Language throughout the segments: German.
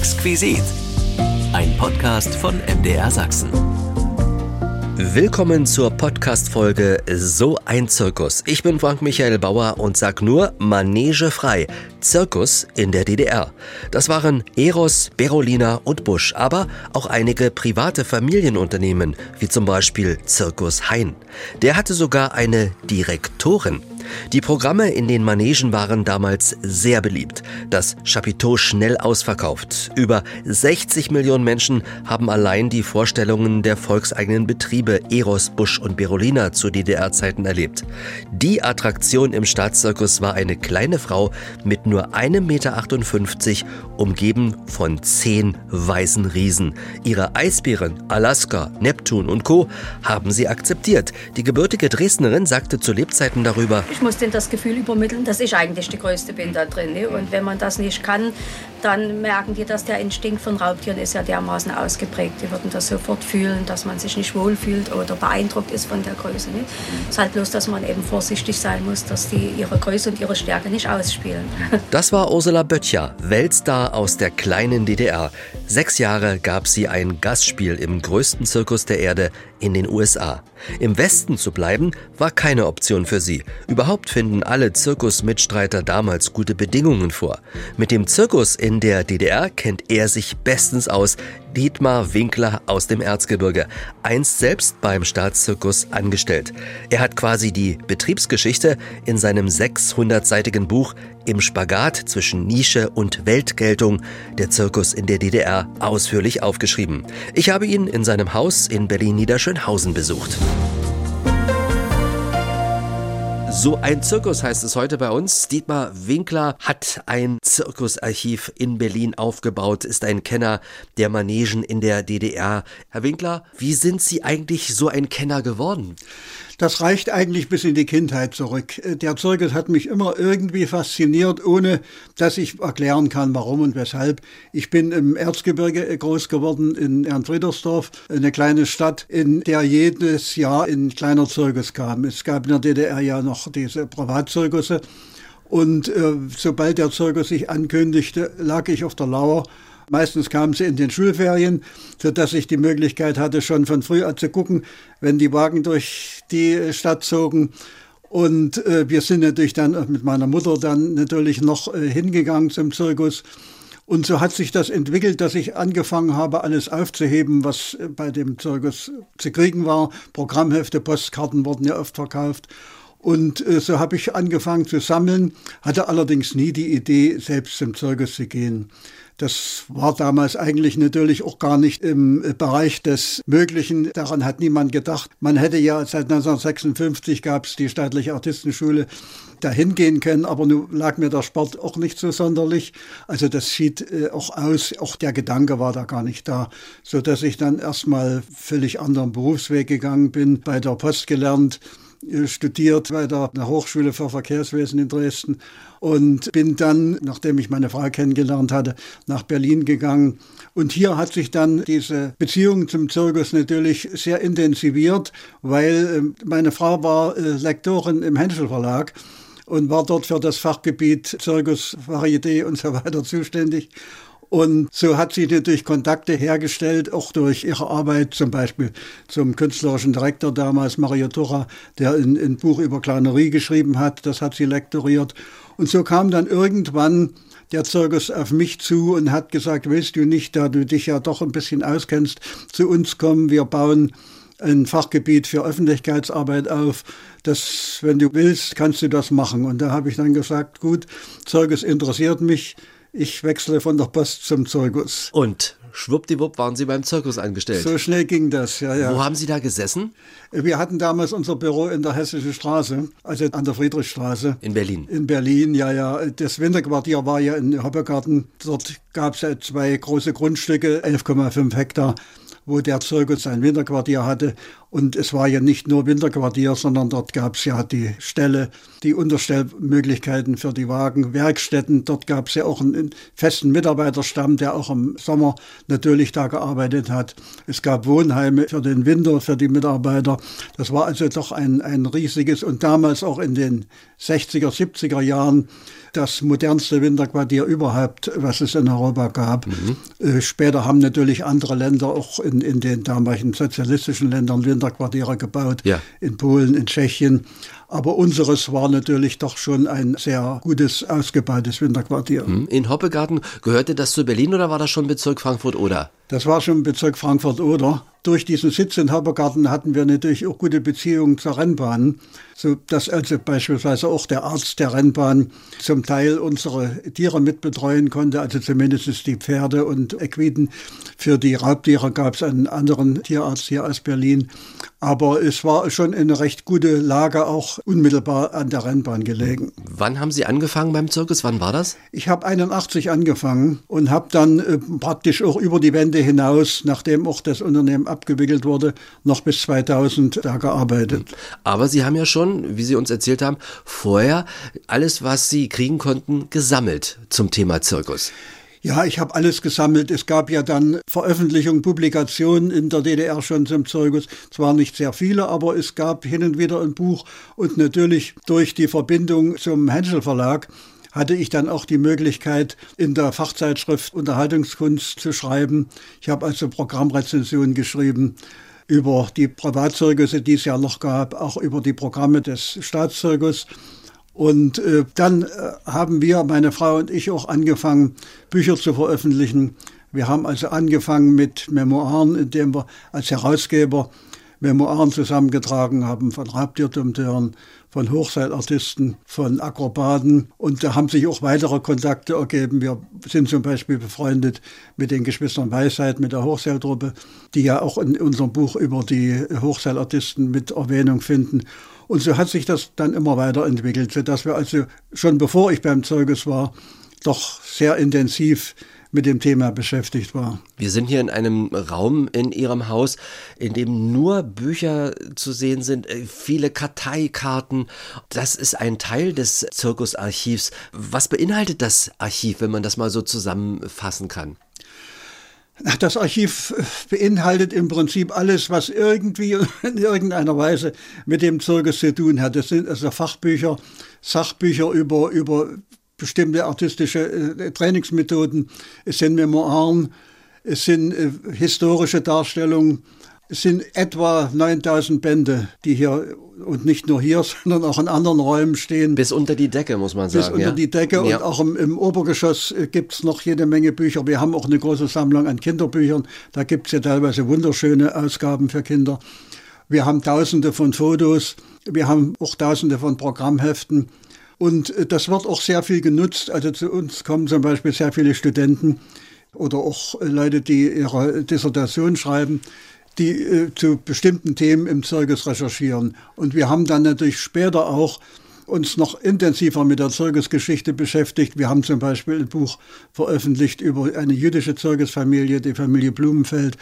Exquisit. Ein Podcast von MDR Sachsen. Willkommen zur Podcast-Folge So ein Zirkus. Ich bin Frank Michael Bauer und sag nur Manege frei. Zirkus in der DDR. Das waren Eros, Berolina und Busch, aber auch einige private Familienunternehmen, wie zum Beispiel Zirkus Hein. Der hatte sogar eine Direktorin. Die Programme in den Manegen waren damals sehr beliebt. Das Chapiteau schnell ausverkauft. Über 60 Millionen Menschen haben allein die Vorstellungen der volkseigenen Betriebe Eros, Busch und Berolina zu DDR-Zeiten erlebt. Die Attraktion im Staatszirkus war eine kleine Frau mit nur 1,58 Meter, umgeben von zehn weißen Riesen. Ihre Eisbären, Alaska, Neptun und Co. haben sie akzeptiert. Die gebürtige Dresdnerin sagte zu Lebzeiten darüber, ich muss denen das Gefühl übermitteln, dass ich eigentlich die Größte bin da drin. Ne? Und wenn man das nicht kann, dann merken die, dass der Instinkt von Raubtieren ist ja dermaßen ausgeprägt. Die würden das sofort fühlen, dass man sich nicht wohlfühlt oder beeindruckt ist von der Größe. Ne? Es ist halt bloß, dass man eben vorsichtig sein muss, dass die ihre Größe und ihre Stärke nicht ausspielen. Das war Ursula Böttcher, Weltstar aus der kleinen DDR. Sechs Jahre gab sie ein Gastspiel im größten Zirkus der Erde in den USA. Im Westen zu bleiben, war keine Option für sie. Überhaupt finden alle Zirkusmitstreiter damals gute Bedingungen vor. Mit dem Zirkus in der DDR kennt er sich bestens aus. Dietmar Winkler aus dem Erzgebirge, einst selbst beim Staatszirkus angestellt. Er hat quasi die Betriebsgeschichte in seinem 600-seitigen Buch Im Spagat zwischen Nische und Weltgeltung, der Zirkus in der DDR, ausführlich aufgeschrieben. Ich habe ihn in seinem Haus in Berlin-Niederschönhausen besucht. So ein Zirkus heißt es heute bei uns. Dietmar Winkler hat ein Zirkusarchiv in Berlin aufgebaut, ist ein Kenner der Manegen in der DDR. Herr Winkler, wie sind Sie eigentlich so ein Kenner geworden? Das reicht eigentlich bis in die Kindheit zurück. Der Zirkus hat mich immer irgendwie fasziniert, ohne dass ich erklären kann, warum und weshalb. Ich bin im Erzgebirge groß geworden, in Ernfriedersdorf, eine kleine Stadt, in der jedes Jahr ein kleiner Zirkus kam. Es gab in der DDR ja noch diese Privatzirkusse. Und äh, sobald der Zirkus sich ankündigte, lag ich auf der Lauer Meistens kamen sie in den Schulferien, sodass ich die Möglichkeit hatte, schon von früh an zu gucken, wenn die Wagen durch die Stadt zogen. Und äh, wir sind natürlich dann mit meiner Mutter dann natürlich noch äh, hingegangen zum Zirkus. Und so hat sich das entwickelt, dass ich angefangen habe, alles aufzuheben, was äh, bei dem Zirkus zu kriegen war. Programmhefte, Postkarten wurden ja oft verkauft. Und äh, so habe ich angefangen zu sammeln, hatte allerdings nie die Idee, selbst zum Zirkus zu gehen. Das war damals eigentlich natürlich auch gar nicht im Bereich des Möglichen. Daran hat niemand gedacht. Man hätte ja seit 1956 gab es die staatliche Artistenschule dahin gehen können, aber nun lag mir der Sport auch nicht so sonderlich. Also das sieht äh, auch aus, auch der Gedanke war da gar nicht da, so dass ich dann erstmal völlig anderen Berufsweg gegangen bin, bei der Post gelernt, äh, studiert bei der Hochschule für Verkehrswesen in Dresden und bin dann, nachdem ich meine Frau kennengelernt hatte, nach Berlin gegangen. Und hier hat sich dann diese Beziehung zum Zirkus natürlich sehr intensiviert, weil ähm, meine Frau war äh, Lektorin im Henschel Verlag und war dort für das Fachgebiet Zirkus, Varieté und so weiter zuständig. Und so hat sie natürlich Kontakte hergestellt, auch durch ihre Arbeit zum Beispiel zum künstlerischen Direktor damals, Mario Turra, der ein, ein Buch über Kleinerie geschrieben hat. Das hat sie lektoriert. Und so kam dann irgendwann der Zirkus auf mich zu und hat gesagt, willst du nicht, da du dich ja doch ein bisschen auskennst, zu uns kommen, wir bauen ein Fachgebiet für Öffentlichkeitsarbeit auf. Das, wenn du willst, kannst du das machen. Und da habe ich dann gesagt, gut, Zirkus interessiert mich ich wechsle von der Post zum Zirkus. Und schwuppdiwupp waren Sie beim Zirkus angestellt. So schnell ging das, ja, ja. Wo haben Sie da gesessen? Wir hatten damals unser Büro in der Hessischen Straße, also an der Friedrichstraße. In Berlin? In Berlin, ja, ja. Das Winterquartier war ja in Hoppegarten. Dort gab es ja zwei große Grundstücke, 11,5 Hektar wo der Zirkus sein Winterquartier hatte. Und es war ja nicht nur Winterquartier, sondern dort gab es ja die Ställe, die Unterstellmöglichkeiten für die Wagen, Werkstätten. Dort gab es ja auch einen festen Mitarbeiterstamm, der auch im Sommer natürlich da gearbeitet hat. Es gab Wohnheime für den Winter, für die Mitarbeiter. Das war also doch ein, ein riesiges und damals auch in den 60er, 70er Jahren das modernste Winterquartier überhaupt, was es in Europa gab. Mhm. Äh, später haben natürlich andere Länder auch in, in den damaligen sozialistischen Ländern Winterquartiere gebaut, ja. in Polen, in Tschechien. Aber unseres war natürlich doch schon ein sehr gutes, ausgebautes Winterquartier. Mhm. In Hoppegarten, gehörte das zu Berlin oder war das schon Bezirk Frankfurt-Oder? Das war schon Bezirk Frankfurt-Oder. Durch diesen Sitz in Hoppegarten hatten wir natürlich auch gute Beziehungen zur Rennbahn, so dass also beispielsweise auch der Arzt der Rennbahn zum Teil unsere Tiere mitbetreuen konnte, also zumindest die Pferde und Equiden. Für die Raubtiere gab es einen anderen Tierarzt hier aus Berlin. Aber es war schon eine recht gute Lage, auch unmittelbar an der Rennbahn gelegen. Wann haben Sie angefangen beim Zirkus? Wann war das? Ich habe 81 angefangen und habe dann äh, praktisch auch über die Wende hinaus, nachdem auch das Unternehmen abgewickelt wurde, noch bis 2000 da gearbeitet. Aber Sie haben ja schon, wie Sie uns erzählt haben, vorher alles, was Sie kriegen konnten, gesammelt zum Thema Zirkus. Ja, ich habe alles gesammelt. Es gab ja dann Veröffentlichungen, Publikationen in der DDR schon zum Zirkus. Zwar nicht sehr viele, aber es gab hin und wieder ein Buch. Und natürlich durch die Verbindung zum Henschel Verlag hatte ich dann auch die Möglichkeit, in der Fachzeitschrift Unterhaltungskunst zu schreiben. Ich habe also Programmrezensionen geschrieben über die Privatzirkusse, die es ja noch gab, auch über die Programme des Staatszirkus. Und äh, dann äh, haben wir, meine Frau und ich, auch angefangen, Bücher zu veröffentlichen. Wir haben also angefangen mit Memoiren, indem wir als Herausgeber Memoiren zusammengetragen haben von Raubtierdompteuren, von Hochseilartisten, von Akrobaten. Und da haben sich auch weitere Kontakte ergeben. Wir sind zum Beispiel befreundet mit den Geschwistern Weisheit, mit der Hochseiltruppe, die ja auch in unserem Buch über die Hochseilartisten mit Erwähnung finden. Und so hat sich das dann immer weiterentwickelt, sodass wir also schon bevor ich beim Zeuges war, doch sehr intensiv mit dem Thema beschäftigt war. Wir sind hier in einem Raum in Ihrem Haus, in dem nur Bücher zu sehen sind, äh, viele Karteikarten. Das ist ein Teil des Zirkusarchivs. Was beinhaltet das Archiv, wenn man das mal so zusammenfassen kann? Das Archiv beinhaltet im Prinzip alles, was irgendwie in irgendeiner Weise mit dem Zirkus zu tun hat. Das sind also Fachbücher, Sachbücher über, über bestimmte artistische äh, Trainingsmethoden, es sind Memoiren, es sind äh, historische Darstellungen, es sind etwa 9000 Bände, die hier und nicht nur hier, sondern auch in anderen Räumen stehen. Bis unter die Decke, muss man sagen. Bis unter ja. die Decke ja. und auch im, im Obergeschoss äh, gibt es noch jede Menge Bücher. Wir haben auch eine große Sammlung an Kinderbüchern. Da gibt es ja teilweise wunderschöne Ausgaben für Kinder. Wir haben tausende von Fotos. Wir haben auch tausende von Programmheften. Und äh, das wird auch sehr viel genutzt. Also zu uns kommen zum Beispiel sehr viele Studenten oder auch äh, Leute, die ihre Dissertation schreiben die äh, zu bestimmten Themen im Zirkus recherchieren. Und wir haben dann natürlich später auch uns noch intensiver mit der Zirkusgeschichte beschäftigt. Wir haben zum Beispiel ein Buch veröffentlicht über eine jüdische Zirkusfamilie, die Familie Blumenfeld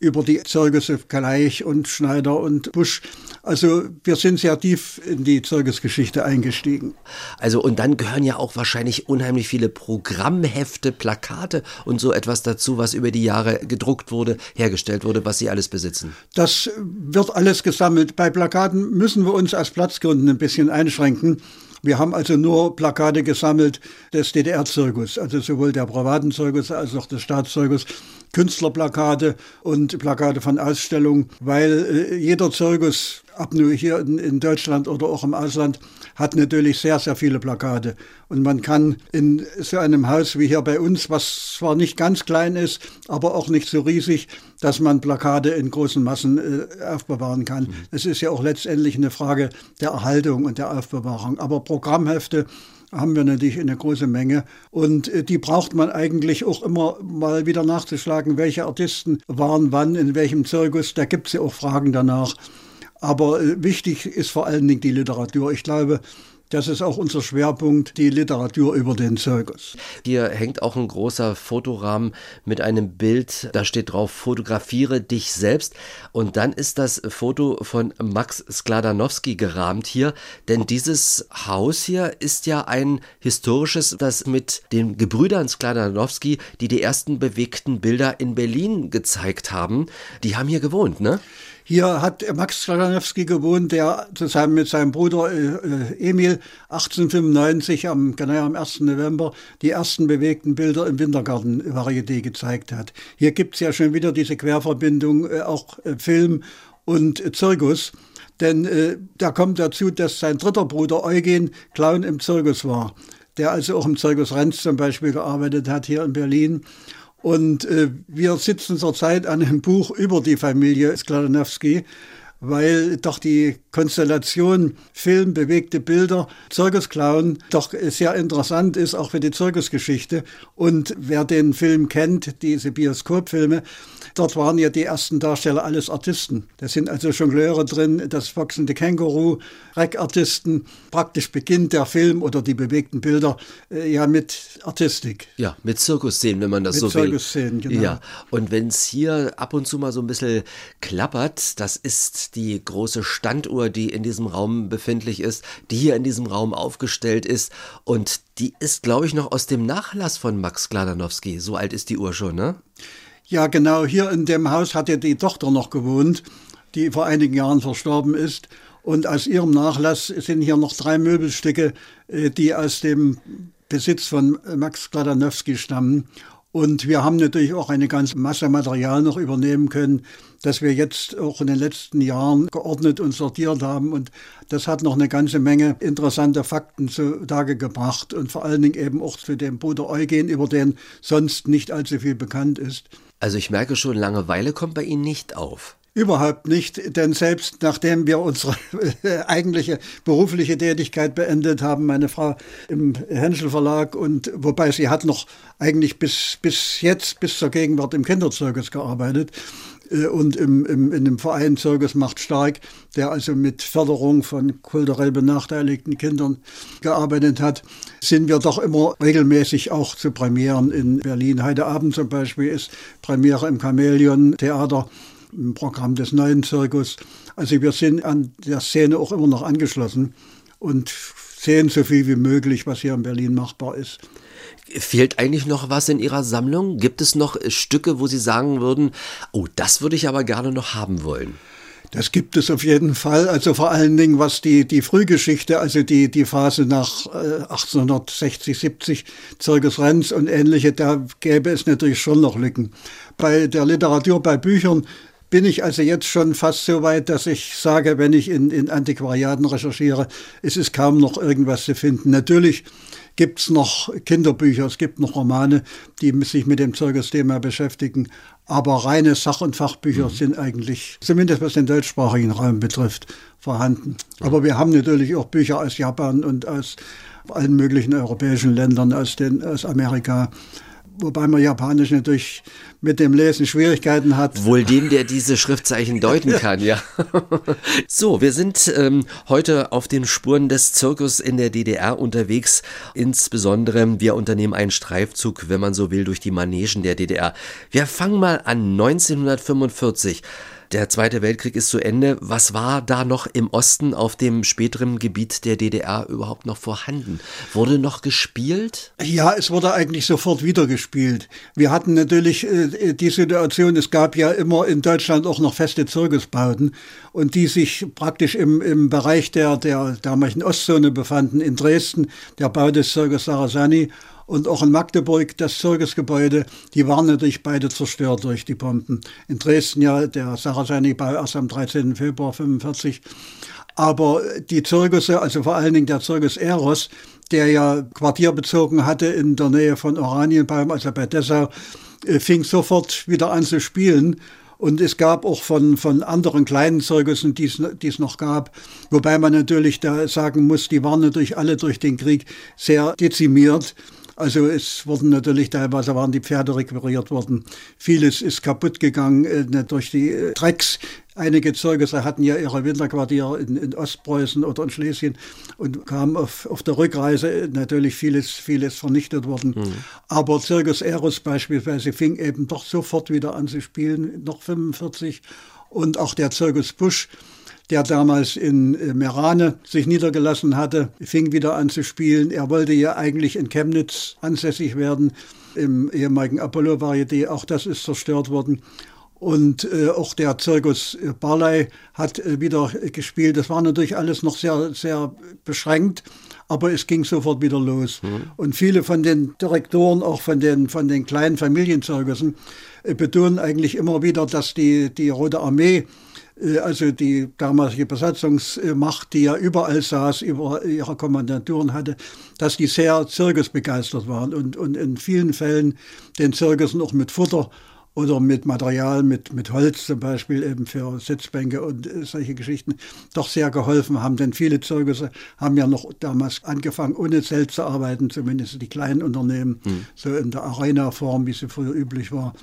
über die Zeugnisse Gleich und Schneider und Busch. Also wir sind sehr tief in die Zeugnisgeschichte eingestiegen. Also und dann gehören ja auch wahrscheinlich unheimlich viele Programmhefte, Plakate und so etwas dazu, was über die Jahre gedruckt wurde, hergestellt wurde, was Sie alles besitzen. Das wird alles gesammelt. Bei Plakaten müssen wir uns aus Platzgründen ein bisschen einschränken. Wir haben also nur Plakate gesammelt des DDR-Zirkus, also sowohl der privaten Zirkus als auch des Staatszirkus. Künstlerplakate und Plakate von Ausstellungen, weil äh, jeder Zirkus, ab nur hier in, in, Deutschland oder auch im Ausland, hat natürlich sehr, sehr viele Plakate. Und man kann in so einem Haus wie hier bei uns, was zwar nicht ganz klein ist, aber auch nicht so riesig, dass man Plakate in großen Massen äh, aufbewahren kann. Mhm. Es ist ja auch letztendlich eine Frage der Erhaltung und der Aufbewahrung. Aber Programmhefte, haben wir natürlich eine große Menge. Und äh, die braucht man eigentlich auch immer mal wieder nachzuschlagen, welche Artisten waren wann, in welchem Zirkus. Da gibt es ja auch Fragen danach. Aber äh, wichtig ist vor allen Dingen die Literatur. Ich glaube, das ist auch unser Schwerpunkt, die Literatur über den Zirkus. Hier hängt auch ein großer Fotorahmen mit einem Bild, da steht drauf, fotografiere dich selbst. Und dann ist das Foto von Max Skladanowski gerahmt hier, denn dieses Haus hier ist ja ein historisches, das mit den Gebrüdern Skladanowski, die die ersten bewegten Bilder in Berlin gezeigt haben, die haben hier gewohnt, ne? Hier hat Max Kladanowski gewohnt, der zusammen mit seinem Bruder äh, Emil 1895 am, genau am 1. November die ersten bewegten Bilder im Wintergarten Varieté gezeigt hat. Hier gibt es ja schon wieder diese Querverbindung, äh, auch äh, Film und äh, Zirkus. Denn äh, da kommt dazu, dass sein dritter Bruder Eugen Clown im Zirkus war, der also auch im Zirkus Renz zum Beispiel gearbeitet hat hier in Berlin. Und äh, wir sitzen zurzeit an einem Buch über die Familie Skladonowski, weil doch die Konstellation Film, bewegte Bilder, Zirkusclown doch sehr interessant ist, auch für die Zirkusgeschichte. Und wer den Film kennt, diese Bioskopfilme, Dort waren ja die ersten Darsteller alles Artisten. Da sind also Jongleure drin, das boxende Känguru, Reck-Artisten. Praktisch beginnt der Film oder die bewegten Bilder äh, ja mit Artistik. Ja, mit Zirkusszenen, wenn man das mit so will. Zirkusszenen, genau. Ja, und wenn es hier ab und zu mal so ein bisschen klappert, das ist die große Standuhr, die in diesem Raum befindlich ist, die hier in diesem Raum aufgestellt ist und die ist, glaube ich, noch aus dem Nachlass von Max Gladanowski. So alt ist die Uhr schon, ne? Ja, genau. Hier in dem Haus hat ja die Tochter noch gewohnt, die vor einigen Jahren verstorben ist. Und aus ihrem Nachlass sind hier noch drei Möbelstücke, äh, die aus dem Besitz von Max Gladanowski stammen. Und wir haben natürlich auch eine ganze Masse Material noch übernehmen können, das wir jetzt auch in den letzten Jahren geordnet und sortiert haben. Und das hat noch eine ganze Menge interessante Fakten zutage gebracht und vor allen Dingen eben auch zu dem Bruder Eugen, über den sonst nicht allzu viel bekannt ist. Also ich merke schon, Langeweile kommt bei Ihnen nicht auf. Überhaupt nicht, denn selbst nachdem wir unsere eigentliche berufliche Tätigkeit beendet haben, meine Frau im Henschel Verlag und wobei sie hat noch eigentlich bis, bis jetzt, bis zur Gegenwart im Kinderzirkus gearbeitet äh, und im, im, in dem Verein Zirkus macht stark, der also mit Förderung von kulturell benachteiligten Kindern gearbeitet hat, sind wir doch immer regelmäßig auch zu Premieren in Berlin. Heute Abend zum Beispiel ist Premiere im Chamäleon Theater im Programm des neuen Zirkus. Also wir sind an der Szene auch immer noch angeschlossen und sehen so viel wie möglich, was hier in Berlin machbar ist. Fehlt eigentlich noch was in Ihrer Sammlung? Gibt es noch Stücke, wo Sie sagen würden, oh, das würde ich aber gerne noch haben wollen? Das gibt es auf jeden Fall. Also vor allen Dingen, was die, die Frühgeschichte, also die, die Phase nach äh, 1860, 70, Zirkus Renz und ähnliche, da gäbe es natürlich schon noch Lücken. Bei der Literatur, bei Büchern bin ich also jetzt schon fast so weit, dass ich sage, wenn ich in, in Antiquariaten recherchiere, es ist kaum noch irgendwas zu finden. Natürlich gibt es noch Kinderbücher, es gibt noch Romane, die sich mit dem Zirkusthema beschäftigen. Aber reine Sach- und Fachbücher mhm. sind eigentlich, zumindest was den deutschsprachigen Raum betrifft, vorhanden. Aber wir haben natürlich auch Bücher aus Japan und aus allen möglichen europäischen Ländern, aus, den, aus Amerika wobei man Japanisch natürlich mit dem Lesen Schwierigkeiten hat. Wohl dem, der diese Schriftzeichen deuten kann, ja. so, wir sind ähm, heute auf den Spuren des Zirkus in der DDR unterwegs. Insbesondere, wir unternehmen einen Streifzug, wenn man so will, durch die Manegen der DDR. Wir fangen mal an 1945. Der Zweite Weltkrieg ist zu Ende. Was war da noch im Osten auf dem späteren Gebiet der DDR überhaupt noch vorhanden? Wurde noch gespielt? Ja, es wurde eigentlich sofort wieder gespielt. Wir hatten natürlich äh, die Situation, es gab ja immer in Deutschland auch noch feste Zirkusbauten und die sich praktisch im, im Bereich der, der damaligen Ostzone befanden. In Dresden der Bau des Zirkus Sarasani und auch in Magdeburg das Zirkusgebäude, die waren natürlich beide zerstört durch die Bomben. In Dresden ja der Saraceni-Bau erst am 13. Februar 45. Aber die Zirkusse, also vor allen Dingen der Zirkus Eros, der ja Quartier bezogen hatte in der Nähe von Oranienbaum, also bei Dessau, äh, fing sofort wieder an zu spielen. Und es gab auch von, von anderen kleinen Zirkussen, die es noch gab, wobei man natürlich da sagen muss, die waren natürlich alle durch den Krieg sehr dezimiert. Also es wurden natürlich teilweise waren die Pferde requiriert worden. Vieles ist kaputt gegangen äh, durch die äh, Drecks. Einige Zeuge hatten ja ihre Winterquartiere in, in, Ostpreußen oder in Schlesien und kamen auf, auf der Rückreise natürlich vieles, vieles vernichtet worden. Mhm. Aber Circus Eros beispielsweise fing eben doch sofort wieder an zu spielen, noch 45. Und auch der Circus Busch der damals in äh, Merane sich niedergelassen hatte, fing wieder an zu spielen. Er wollte ja eigentlich in Chemnitz ansässig werden, im ehemaligen Apollo-Varieté. Auch das ist zerstört worden. Und äh, auch der Zirkus Barley hat äh, wieder gespielt. Das war natürlich alles noch sehr, sehr beschränkt, aber es ging sofort wieder los. Mhm. Und viele von den Direktoren, auch von den, von den kleinen Familienzirkussen, äh, betonen eigentlich immer wieder, dass die, die Rote Armee äh, also die damalige Besatzungsmacht, die ja überall saß, über ihre Kommandaturen hatte, dass die sehr zirkusbegeistert waren und, und in vielen Fällen den Zirkus noch mit Futter oder mit Material, mit, mit Holz zum Beispiel eben für Sitzbänke und äh, solche Geschichten doch sehr geholfen haben. Denn viele Zirkusse haben ja noch damals angefangen, ohne Zelt zu arbeiten, zumindest die kleinen Unternehmen, hm. so in der Arena-Form, wie sie früher üblich war.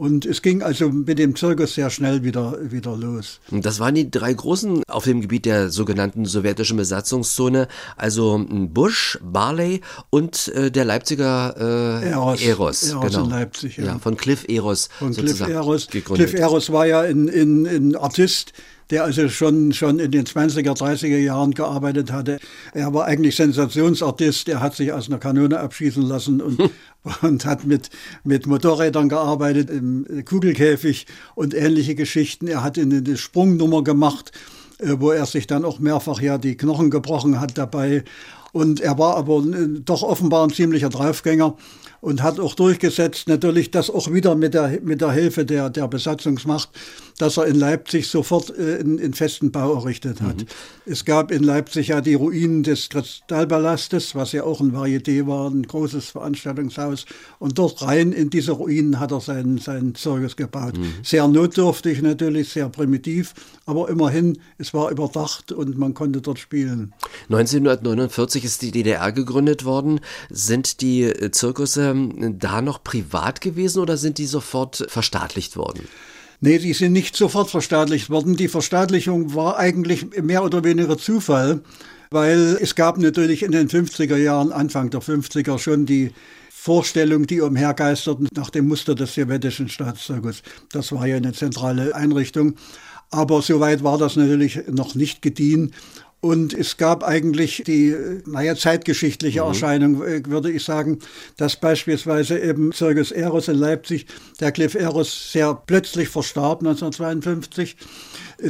Und es ging also mit dem Zirkus sehr schnell wieder, wieder los. Das waren die drei großen auf dem Gebiet der sogenannten sowjetischen Besatzungszone, also Bush, Barley und äh, der Leipziger äh, Eros. Eros, Eros genau. in Leipzig. Ja. ja. von Cliff Eros von Cliff Eros. Gegründet. Cliff Eros war ja ein, ein, ein Artist, der also schon, schon in den 20er, 30er Jahren gearbeitet hatte. Er war eigentlich Sensationsartist, er hat sich aus einer Kanone abschießen lassen und, und hat mit, mit Motorrädern gearbeitet im Kugelkäfig und ähnliche Geschichten. Er hat eine Sprungnummer gemacht, äh, wo er sich dann auch mehrfach ja die Knochen gebrochen hat dabei. Und er war aber äh, doch offenbar ein ziemlicher Draufgänger und hat auch durchgesetzt, natürlich das auch wieder mit der, mit der Hilfe der, der Besatzungsmacht, dass er in Leipzig sofort äh, einen, festen Bau errichtet hat. Mhm. Es gab in Leipzig ja die Ruinen des Kristallpalastes, was ja auch ein Varieté war, ein großes Veranstaltungshaus. Und dort rein in diese Ruinen hat er seinen, seinen Zirkus gebaut. Mhm. Sehr notdürftig natürlich, sehr primitiv, aber immerhin, es war überdacht und man konnte dort spielen. 1949 ist die DDR gegründet worden. Sind die äh, Zirkusse ähm, da noch privat gewesen oder sind die sofort verstaatlicht worden? Nee, die sind nicht sofort verstaatlicht worden. Die Verstaatlichung war eigentlich mehr oder weniger Zufall, weil es gab natürlich in den 50er Jahren, Anfang der 50er schon die Vorstellung, die umhergeisterten nach dem Muster des sowjetischen Staatszirkus. Das war ja eine zentrale Einrichtung. Aber soweit war das natürlich noch nicht gediehen. Und es gab eigentlich die, naja, zeitgeschichtliche mhm. Erscheinung, äh, würde ich sagen, dass beispielsweise eben Circus Eros in Leipzig, der Cliff Eros sehr plötzlich verstarb 1952.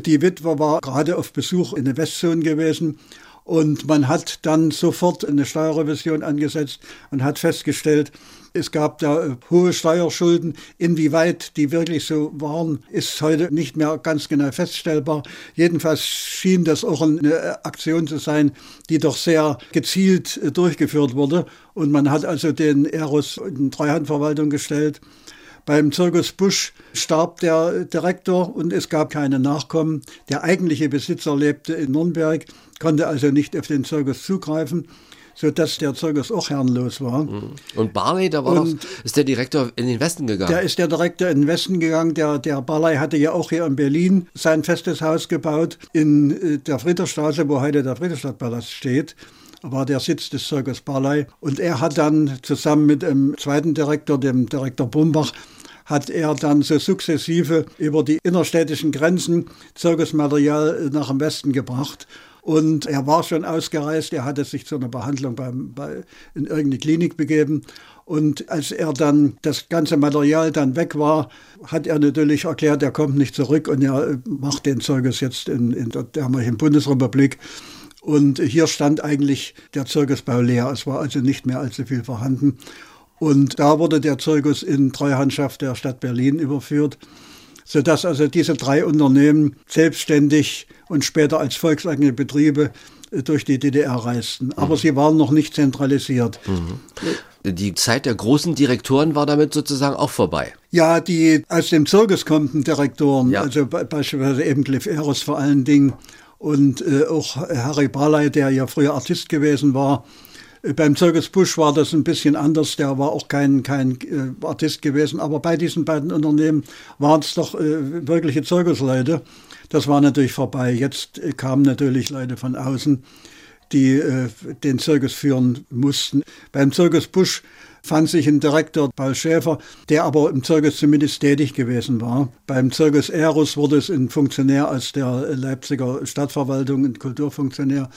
Die Witwe war gerade auf Besuch in der Westzone gewesen und man hat dann sofort eine Steuerrevision angesetzt und hat festgestellt, es gab da äh, hohe Steuerschulden. Inwieweit die wirklich so waren, ist heute nicht mehr ganz genau feststellbar. Jedenfalls schien das auch eine äh, Aktion zu sein, die doch sehr gezielt äh, durchgeführt wurde. Und man hat also den Eros in Treuhandverwaltung gestellt. Beim Zirkus Busch starb der Direktor und es gab keine Nachkommen. Der eigentliche Besitzer lebte in Nürnberg, konnte also nicht auf den Zirkus zugreifen sodass der Zirkus auch herrenlos war. Mhm. Und Barley, da war und doch, ist der Direktor in den Westen gegangen. Der ist der Direktor in den Westen gegangen. Der, der Barley hatte ja auch hier in Berlin sein festes Haus gebaut, in äh, der Friedrichstraße, wo heute der Friedrichstadtpalast steht war der Sitz des Zirkus Barley. Und er hat dann zusammen mit dem zweiten Direktor, dem Direktor Bumbach, hat er dann so sukzessive über die innerstädtischen Grenzen Zirkusmaterial nach dem Westen gebracht. Und er war schon ausgereist, er hatte sich zu einer Behandlung beim, bei, in irgendeine Klinik begeben. Und als er dann das ganze Material dann weg war, hat er natürlich erklärt, er kommt nicht zurück und er macht den Zirkus jetzt in, in der damaligen Bundesrepublik. Und hier stand eigentlich der Zirkusbau leer. Es war also nicht mehr allzu viel vorhanden. Und da wurde der Zirkus in Treuhandschaft der Stadt Berlin überführt, sodass also diese drei Unternehmen selbstständig und später als volkseigene Betriebe äh, durch die DDR reisten. Aber mhm. sie waren noch nicht zentralisiert. Mhm. Die Zeit der großen Direktoren war damit sozusagen auch vorbei. Ja, die aus dem Zirkus kommenden Direktoren, ja. also beispielsweise eben Cliff Eros vor allen Dingen und äh, auch Harry Barley, der ja früher Artist gewesen war, beim Zirkus Busch war das ein bisschen anders. Der war auch kein, kein äh, Artist gewesen. Aber bei diesen beiden Unternehmen waren es doch äh, wirkliche Zirkusleute. Das war natürlich vorbei. Jetzt kamen natürlich Leute von außen, die äh, den Zirkus führen mussten. Beim Zirkus Busch fand sich ein Direktor, Paul Schäfer, der aber im Zirkus zumindest tätig gewesen war. Beim Zirkus Eros wurde es ein Funktionär aus der Leipziger Stadtverwaltung, ein Kulturfunktionär.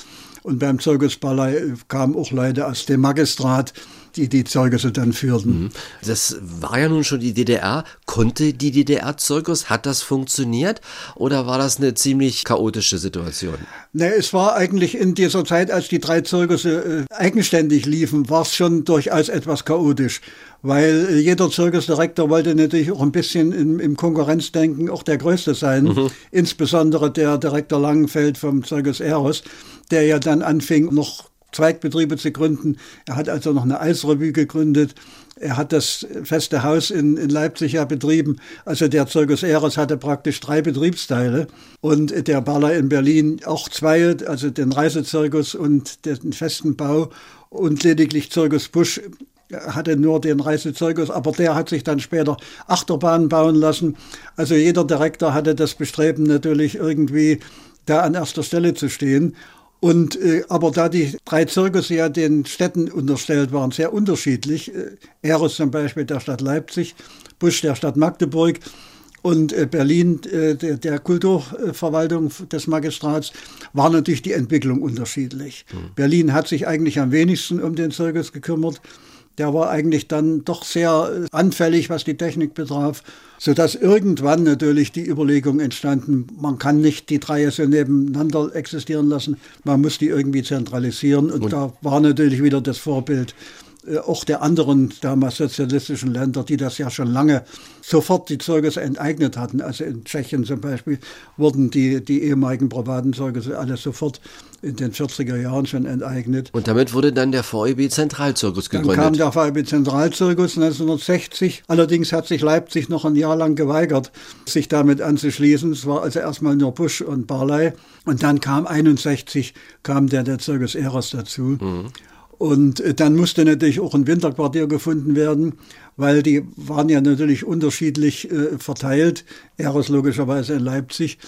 Und beim Zirkus Ballei kamen auch Leute aus dem Magistrat, die die Zirkusse dann führten. Mhm. Das war ja nun schon die DDR. Konnte die DDR-Zirkus, hat das funktioniert oder war das eine ziemlich chaotische Situation? Ne, es war eigentlich in dieser Zeit, als die drei Zirkusse äh, eigenständig liefen, war es schon durchaus etwas chaotisch, weil äh, jeder Zirkusdirektor wollte natürlich auch ein bisschen im, im Konkurrenzdenken auch der Größte sein, mhm. insbesondere der Direktor Langenfeld vom Zirkus Eros, der ja dann anfing, noch Zweigbetriebe zu gründen. Er hat also noch eine Eisrevue gegründet. Er hat das feste Haus in, in Leipzig ja betrieben. Also der Zirkus Eros hatte praktisch drei Betriebsteile und der Baller in Berlin auch zwei, also den Reisezirkus und den festen Bau und lediglich Zirkus Busch hatte nur den Reisezirkus, aber der hat sich dann später Achterbahnen bauen lassen. Also jeder Direktor hatte das Bestreben natürlich irgendwie da an erster Stelle zu stehen. Und äh, aber da die drei Zirkus ja den Städten unterstellt waren, sehr unterschiedlich, äh, Eros zum Beispiel der Stadt Leipzig, Busch der Stadt Magdeburg und äh, Berlin äh, der, der Kulturverwaltung des Magistrats, war natürlich die Entwicklung unterschiedlich. Mhm. Berlin hat sich eigentlich am wenigsten um den Zirkus gekümmert der war eigentlich dann doch sehr anfällig, was die Technik betraf, sodass irgendwann natürlich die Überlegung entstanden, man kann nicht die drei so nebeneinander existieren lassen, man muss die irgendwie zentralisieren. Und, und da war natürlich wieder das Vorbild äh, auch der anderen damals sozialistischen Länder, die das ja schon lange sofort die Zeugnisse enteignet hatten. Also in Tschechien zum Beispiel wurden die, die ehemaligen privaten Zeugnisse alle sofort in den 40er Jahren schon enteignet. Und damit wurde dann der VEB Zentralzirkus gegründet. Dann kam der VEB Zentralzirkus 1960. Allerdings hat sich Leipzig noch ein Jahr lang geweigert, sich damit anzuschließen. Es war also erstmal nur Busch und Barley. Und dann kam 61, kam der, der Zirkus Eros dazu. Mhm. Und äh, dann musste natürlich auch ein Winterquartier gefunden werden, weil die waren ja natürlich unterschiedlich äh, verteilt. Eros logischerweise in Leipzig.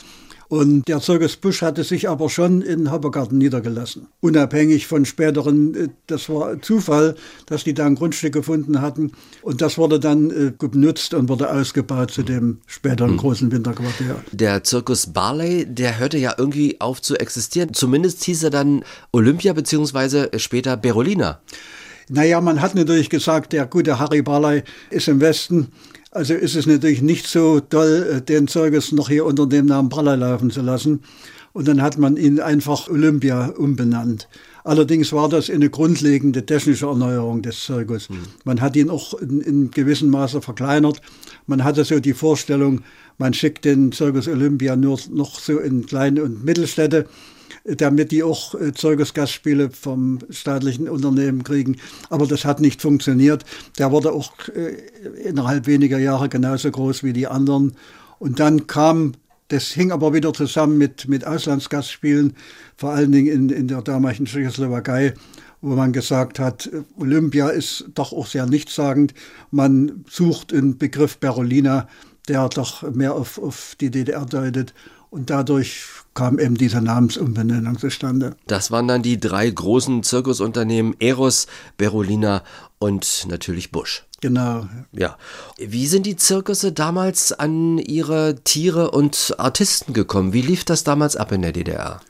Und der Zirkus Busch hatte sich aber schon in Hoppegarten niedergelassen. Unabhängig von späteren, äh, das war Zufall, dass die da ein Grundstück gefunden hatten. Und das wurde dann äh, genutzt und wurde ausgebaut zu dem späteren mhm. großen Winterquartier. Der Zirkus Barley, der hörte ja irgendwie auf zu existieren. Zumindest hieß er dann Olympia beziehungsweise später Berolina. Naja, man hat natürlich gesagt, der gute Harry Barley ist im Westen also ist es natürlich nicht so toll, äh, den Zeuges noch hier unter dem Namen Praller laufen zu lassen. Und dann hat man ihn einfach Olympia umbenannt. Allerdings war das eine grundlegende technische Erneuerung des Zirkus. Mhm. Man hat ihn auch in, in gewissem Maße verkleinert. Man hatte so die Vorstellung, man schickt den Zirkus Olympia nur noch so in kleine und Mittelstädte damit die auch äh, Zirkusgastspiele vom staatlichen Unternehmen kriegen. Aber das hat nicht funktioniert. Der wurde auch äh, innerhalb weniger Jahre genauso groß wie die anderen. Und dann kam das hing aber wieder zusammen mit, mit Auslandsgastspielen, vor allen Dingen in, in der damaligen Tschechoslowakei, wo man gesagt hat, Olympia ist doch auch sehr nichtssagend. Man sucht einen Begriff Berolina, der doch mehr auf, auf die DDR deutet. Und dadurch kam eben diese Namensumbenennung zustande. Das waren dann die drei großen Zirkusunternehmen Eros, Berolina und natürlich Busch. Genau. Ja. Wie sind die Zirkusse damals an ihre Tiere und Artisten gekommen? Wie lief das damals ab in der DDR?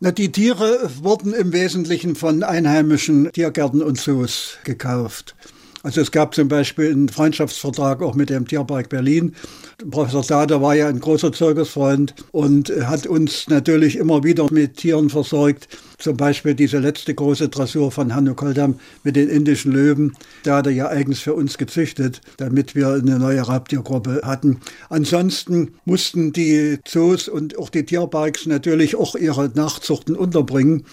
Na, die Tiere wurden im Wesentlichen von einheimischen Tiergärten und Zoos gekauft. Also es gab zum Beispiel einen Freundschaftsvertrag auch mit dem Tierpark Berlin. Professor Sader war ja ein großer Zirkusfreund und hat uns natürlich immer wieder mit Tieren versorgt. Zum Beispiel diese letzte große Dressur von Hanno Koldam mit den indischen Löwen. Da hat er ja eigens für uns gezüchtet, damit wir eine neue Raubtiergruppe hatten. Ansonsten mussten die Zoos und auch die Tierparks natürlich auch ihre Nachzuchten unterbringen.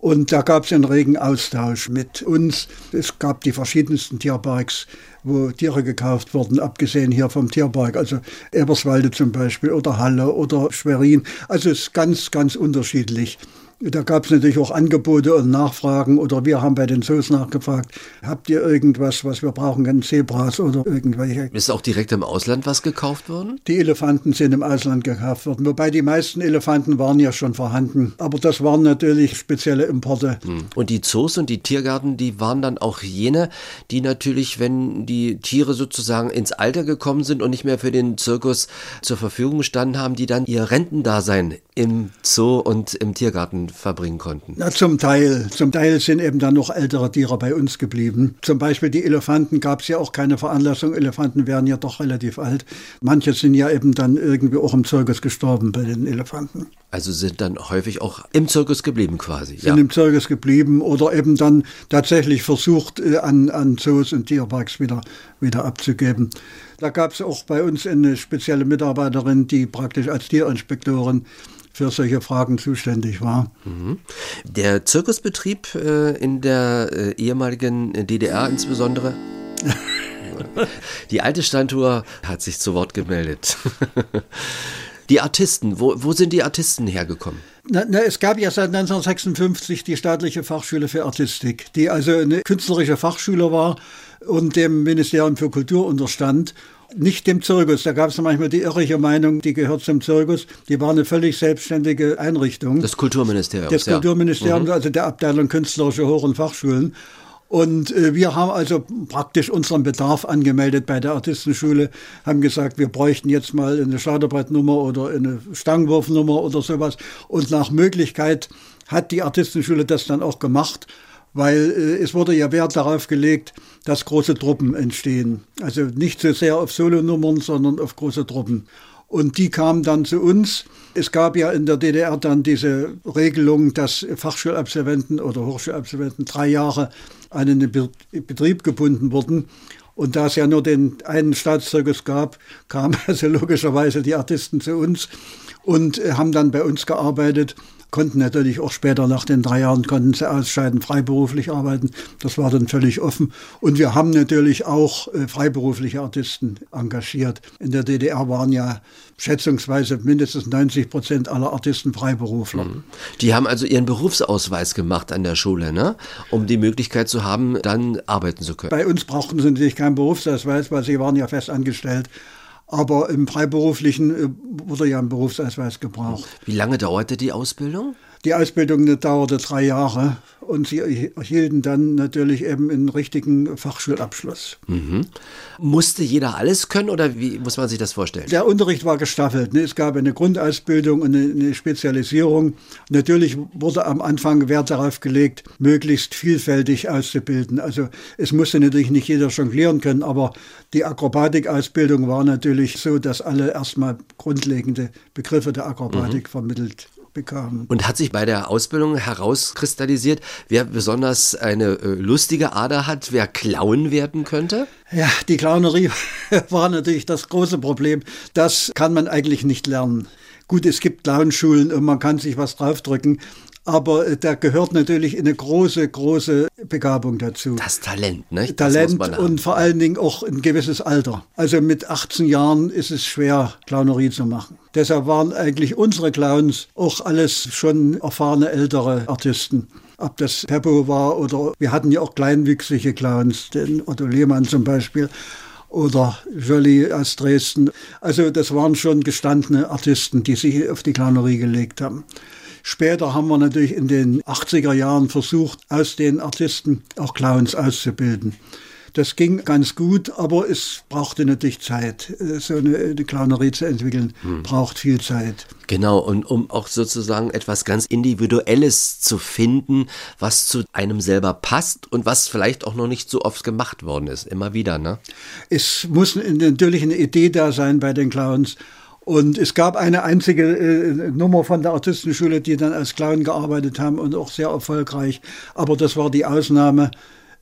Und da gab es einen regen Austausch mit uns. Es gab die verschiedensten Tierparks, wo Tiere gekauft wurden, abgesehen hier vom Tierpark, also Eberswalde zum Beispiel oder Halle oder Schwerin. Also es ist ganz, ganz unterschiedlich. Da gab es natürlich auch Angebote und Nachfragen oder wir haben bei den Zoos nachgefragt, habt ihr irgendwas, was wir brauchen können, Zebras oder irgendwelche. Ist auch direkt im Ausland was gekauft worden? Die Elefanten sind im Ausland gekauft worden, wobei die meisten Elefanten waren ja schon vorhanden. Aber das waren natürlich spezielle Importe. Hm. Und die Zoos und die Tiergärten, die waren dann auch jene, die natürlich, wenn die Tiere sozusagen ins Alter gekommen sind und nicht mehr für den Zirkus zur Verfügung standen haben, die dann ihr Rentendasein im Zoo und im Tiergarten verbringen konnten? Na, zum Teil. Zum Teil sind eben dann noch ältere Tiere bei uns geblieben. Zum Beispiel die Elefanten gab es ja auch keine Veranlassung. Elefanten werden ja doch relativ alt. Manche sind ja eben dann irgendwie auch im Zirkus gestorben bei den Elefanten. Also sind dann häufig auch im Zirkus geblieben quasi. Sind ja. im Zirkus geblieben oder eben dann tatsächlich versucht, äh, an, an Zoos und Tierparks wieder, wieder abzugeben. Da gab es auch bei uns eine spezielle Mitarbeiterin, die praktisch als Tierinspektorin für solche Fragen zuständig war. Mhm. Der Zirkusbetrieb äh, in der äh, ehemaligen DDR insbesondere. Die alte Standuhr hat sich zu Wort gemeldet. Die Artisten, wo, wo sind die Artisten hergekommen? Na, na, es gab ja seit 1956 die staatliche Fachschule für Artistik, die also eine künstlerische Fachschule war und dem Ministerium für Kultur unterstand. Nicht dem Zirkus. Da gab es manchmal die irrige Meinung, die gehört zum Zirkus. Die war eine völlig selbstständige Einrichtung. Das Kulturministerium. Das Kulturministerium, mhm. also der Abteilung künstlerische Hoch- und Fachschulen. Und äh, wir haben also praktisch unseren Bedarf angemeldet bei der Artistenschule, haben gesagt, wir bräuchten jetzt mal eine Schleuderbrettnummer oder eine Stangenwurfnummer oder sowas. Und nach Möglichkeit hat die Artistenschule das dann auch gemacht, weil äh, es wurde ja Wert darauf gelegt, dass große Truppen entstehen. Also nicht so sehr auf Solonummern, sondern auf große Truppen. Und die kamen dann zu uns. Es gab ja in der DDR dann diese Regelung, dass Fachschulabsolventen oder Hochschulabsolventen drei Jahre an einen Betrieb gebunden wurden. Und da es ja nur den einen Staatszirkus gab, kamen also logischerweise die Artisten zu uns und äh, haben dann bei uns gearbeitet konnten natürlich auch später nach den drei Jahren konnten sie ausscheiden, freiberuflich arbeiten. Das war dann völlig offen. Und wir haben natürlich auch äh, freiberufliche Artisten engagiert. In der DDR waren ja schätzungsweise mindestens 90 Prozent aller Artisten Freiberufler. Mhm. Die haben also ihren Berufsausweis gemacht an der Schule, ne? um die Möglichkeit zu haben, dann arbeiten zu können. Bei uns brauchten sie natürlich keinen Berufsausweis, weil sie waren ja fest angestellt. Aber im Freiberuflichen äh, wurde ja ein Berufsausweis gebraucht. Wie lange dauerte die Ausbildung? Die Ausbildung dauerte drei Jahre und sie erhielten dann natürlich eben einen richtigen Fachschulabschluss. Mhm. Musste jeder alles können oder wie muss man sich das vorstellen? Der Unterricht war gestaffelt. Ne? Es gab eine Grundausbildung und eine Spezialisierung. Natürlich wurde am Anfang Wert darauf gelegt, möglichst vielfältig auszubilden. Also es musste natürlich nicht jeder jonglieren können, aber die Akrobatikausbildung war natürlich so, dass alle erstmal grundlegende Begriffe der Akrobatik mhm. vermittelt bekamen. Und hat sich bei der Ausbildung herauskristallisiert, wer besonders eine äh, lustige Ader hat, wer Clown werden könnte? Ja, die Clownerie war natürlich das große Problem. Das kann man eigentlich nicht lernen. Gut, es gibt Clownschulen und man kann sich was draufdrücken, aber äh, da gehört natürlich eine große, große Begabung dazu. Das Talent, ne? Talent und vor allen Dingen auch ein gewisses Alter. Also mit 18 Jahren ist es schwer, Clownerie zu machen. Deshalb waren eigentlich unsere Clowns auch alles schon erfahrene ältere Artisten ob das Peppo war oder wir hatten ja auch kleinwüchsige Clowns, den Otto Lehmann zum Beispiel oder Jolie aus Dresden. Also das waren schon gestandene Artisten, die sich auf die Clownerie gelegt haben. Später haben wir natürlich in den 80er Jahren versucht, aus den Artisten auch Clowns auszubilden. Das ging ganz gut, aber es brauchte natürlich Zeit. So eine, eine Clownerie zu entwickeln, hm. braucht viel Zeit. Genau, und um auch sozusagen etwas ganz Individuelles zu finden, was zu einem selber passt und was vielleicht auch noch nicht so oft gemacht worden ist. Immer wieder, ne? Es muss natürlich eine Idee da sein bei den Clowns. Und es gab eine einzige äh, Nummer von der Artistenschule, die dann als Clown gearbeitet haben und auch sehr erfolgreich. Aber das war die Ausnahme.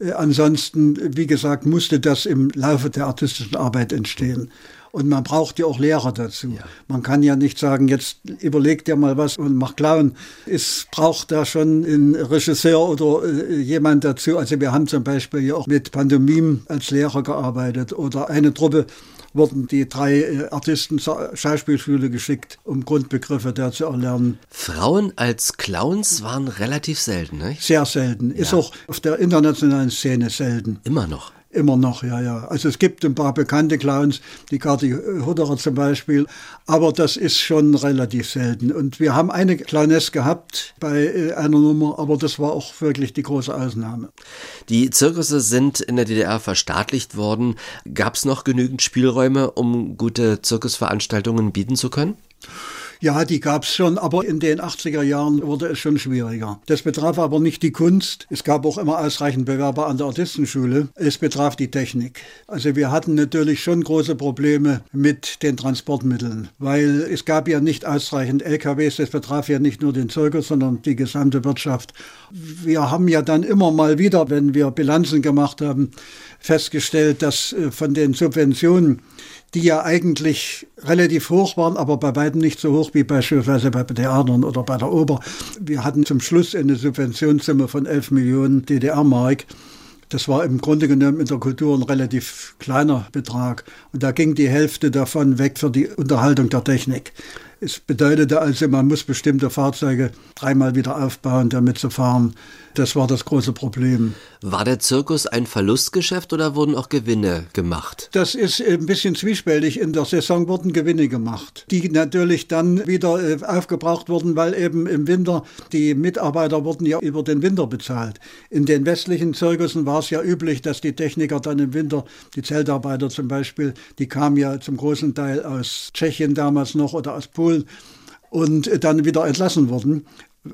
Äh, ansonsten, wie gesagt, musste das im Laufe der artistischen Arbeit entstehen. Und man braucht ja auch Lehrer dazu. Ja. Man kann ja nicht sagen, jetzt überleg dir mal was und mach Clown. Es braucht da schon einen Regisseur oder äh, jemand dazu. Also wir haben zum Beispiel ja auch mit Pantomim als Lehrer gearbeitet oder eine Truppe wurden die drei äh, Artisten zur Schauspielschule geschickt, um Grundbegriffe da zu erlernen. Frauen als Clowns waren relativ selten, ne? Sehr selten. Ja. Ist auch auf der internationalen Szene selten. Immer noch. Immer noch, ja, ja. Also es gibt ein paar bekannte Clowns, die Kati Hutterer zum Beispiel, aber das ist schon relativ selten. Und wir haben eine Clowness gehabt bei äh, einer Nummer, aber das war auch wirklich die große Ausnahme. Die Zirkusse sind in der DDR verstaatlicht worden. Gab es noch genügend Spielräume, um gute Zirkusveranstaltungen bieten zu können? Ja, die gab es schon, aber in den 80er Jahren wurde es schon schwieriger. Das betraf aber nicht die Kunst. Es gab auch immer ausreichend Bewerber an der Artistenschule. Es betraf die Technik. Also wir hatten natürlich schon große Probleme mit den Transportmitteln, weil es gab ja nicht ausreichend LKWs. Das betraf ja nicht nur den Zirkus, sondern die gesamte Wirtschaft. Wir haben ja dann immer mal wieder, wenn wir Bilanzen gemacht haben, festgestellt, dass äh, von den Subventionen die ja eigentlich relativ hoch waren, aber bei weitem nicht so hoch wie beispielsweise bei Theatern oder bei der Oper. Wir hatten zum Schluss eine Subventionssumme von 11 Millionen DDR-Mark. Das war im Grunde genommen in der Kultur ein relativ kleiner Betrag. Und da ging die Hälfte davon weg für die Unterhaltung der Technik. Es bedeutete also, man muss bestimmte Fahrzeuge dreimal wieder aufbauen, damit sie fahren. Das war das große Problem. War der Zirkus ein Verlustgeschäft oder wurden auch Gewinne gemacht? Das ist ein bisschen zwiespältig. In der Saison wurden Gewinne gemacht, die natürlich dann wieder äh, aufgebraucht wurden, weil eben im Winter die Mitarbeiter wurden ja über den Winter bezahlt. In den westlichen Zirkussen war es ja üblich, dass die Techniker dann im Winter, die Zeltarbeiter zum Beispiel, die kamen ja zum großen Teil aus Tschechien damals noch oder aus Polen und dann wieder entlassen wurden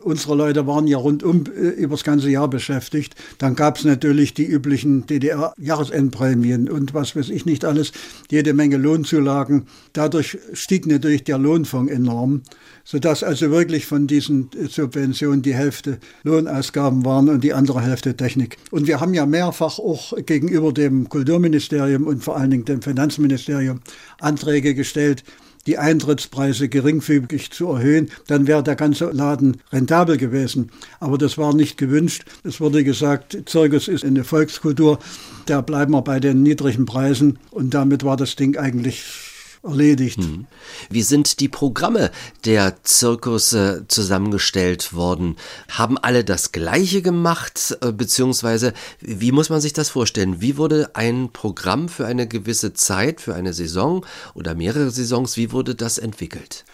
unsere Leute waren ja rundum äh, über das ganze Jahr beschäftigt. Dann gab es natürlich die üblichen DDR-Jahresendprämien und was weiß ich nicht alles, jede Menge Lohnzulagen. Dadurch stieg natürlich der Lohnfonds enorm, sodass also wirklich von diesen äh, Subventionen die Hälfte Lohnausgaben waren und die andere Hälfte Technik. Und wir haben ja mehrfach auch gegenüber dem Kulturministerium und vor allen Dingen dem Finanzministerium Anträge gestellt, die Eintrittspreise geringfügig zu erhöhen, dann wäre der ganze Laden rentabel gewesen. Aber das war nicht gewünscht. Es wurde gesagt, Zirkus ist eine Volkskultur, da bleiben wir bei den niedrigen Preisen und damit war das Ding eigentlich erledigt. Hm. Wie sind die Programme der Zirkusse zusammengestellt worden? Haben alle das Gleiche gemacht? Äh, beziehungsweise, wie muss man sich das vorstellen? Wie wurde ein Programm für eine gewisse Zeit, für eine Saison oder mehrere Saisons, wie wurde das entwickelt?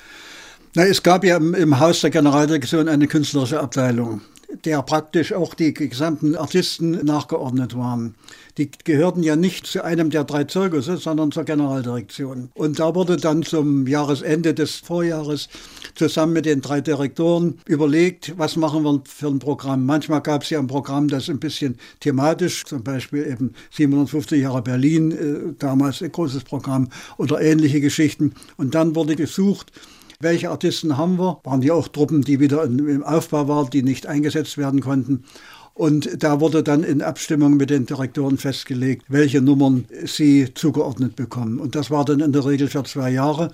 Na, es gab ja im, im Haus der Generaldirektion eine künstlerische Abteilung der praktisch auch die gesamten Artisten nachgeordnet waren. Die gehörten ja nicht zu einem der drei Zirkusse, sondern zur Generaldirektion. Und da wurde dann zum Jahresende des Vorjahres zusammen mit den drei Direktoren überlegt, was machen wir für ein Programm. Manchmal gab es ja ein Programm, das ein bisschen thematisch, zum Beispiel eben 750 Jahre Berlin, äh, damals ein großes Programm oder ähnliche Geschichten. Und dann wurde gesucht, welche Artisten haben wir? Waren ja auch Truppen, die wieder im Aufbau waren, die nicht eingesetzt werden konnten. Und da wurde dann in Abstimmung mit den Direktoren festgelegt, welche Nummern sie zugeordnet bekommen. Und das war dann in der Regel für zwei Jahre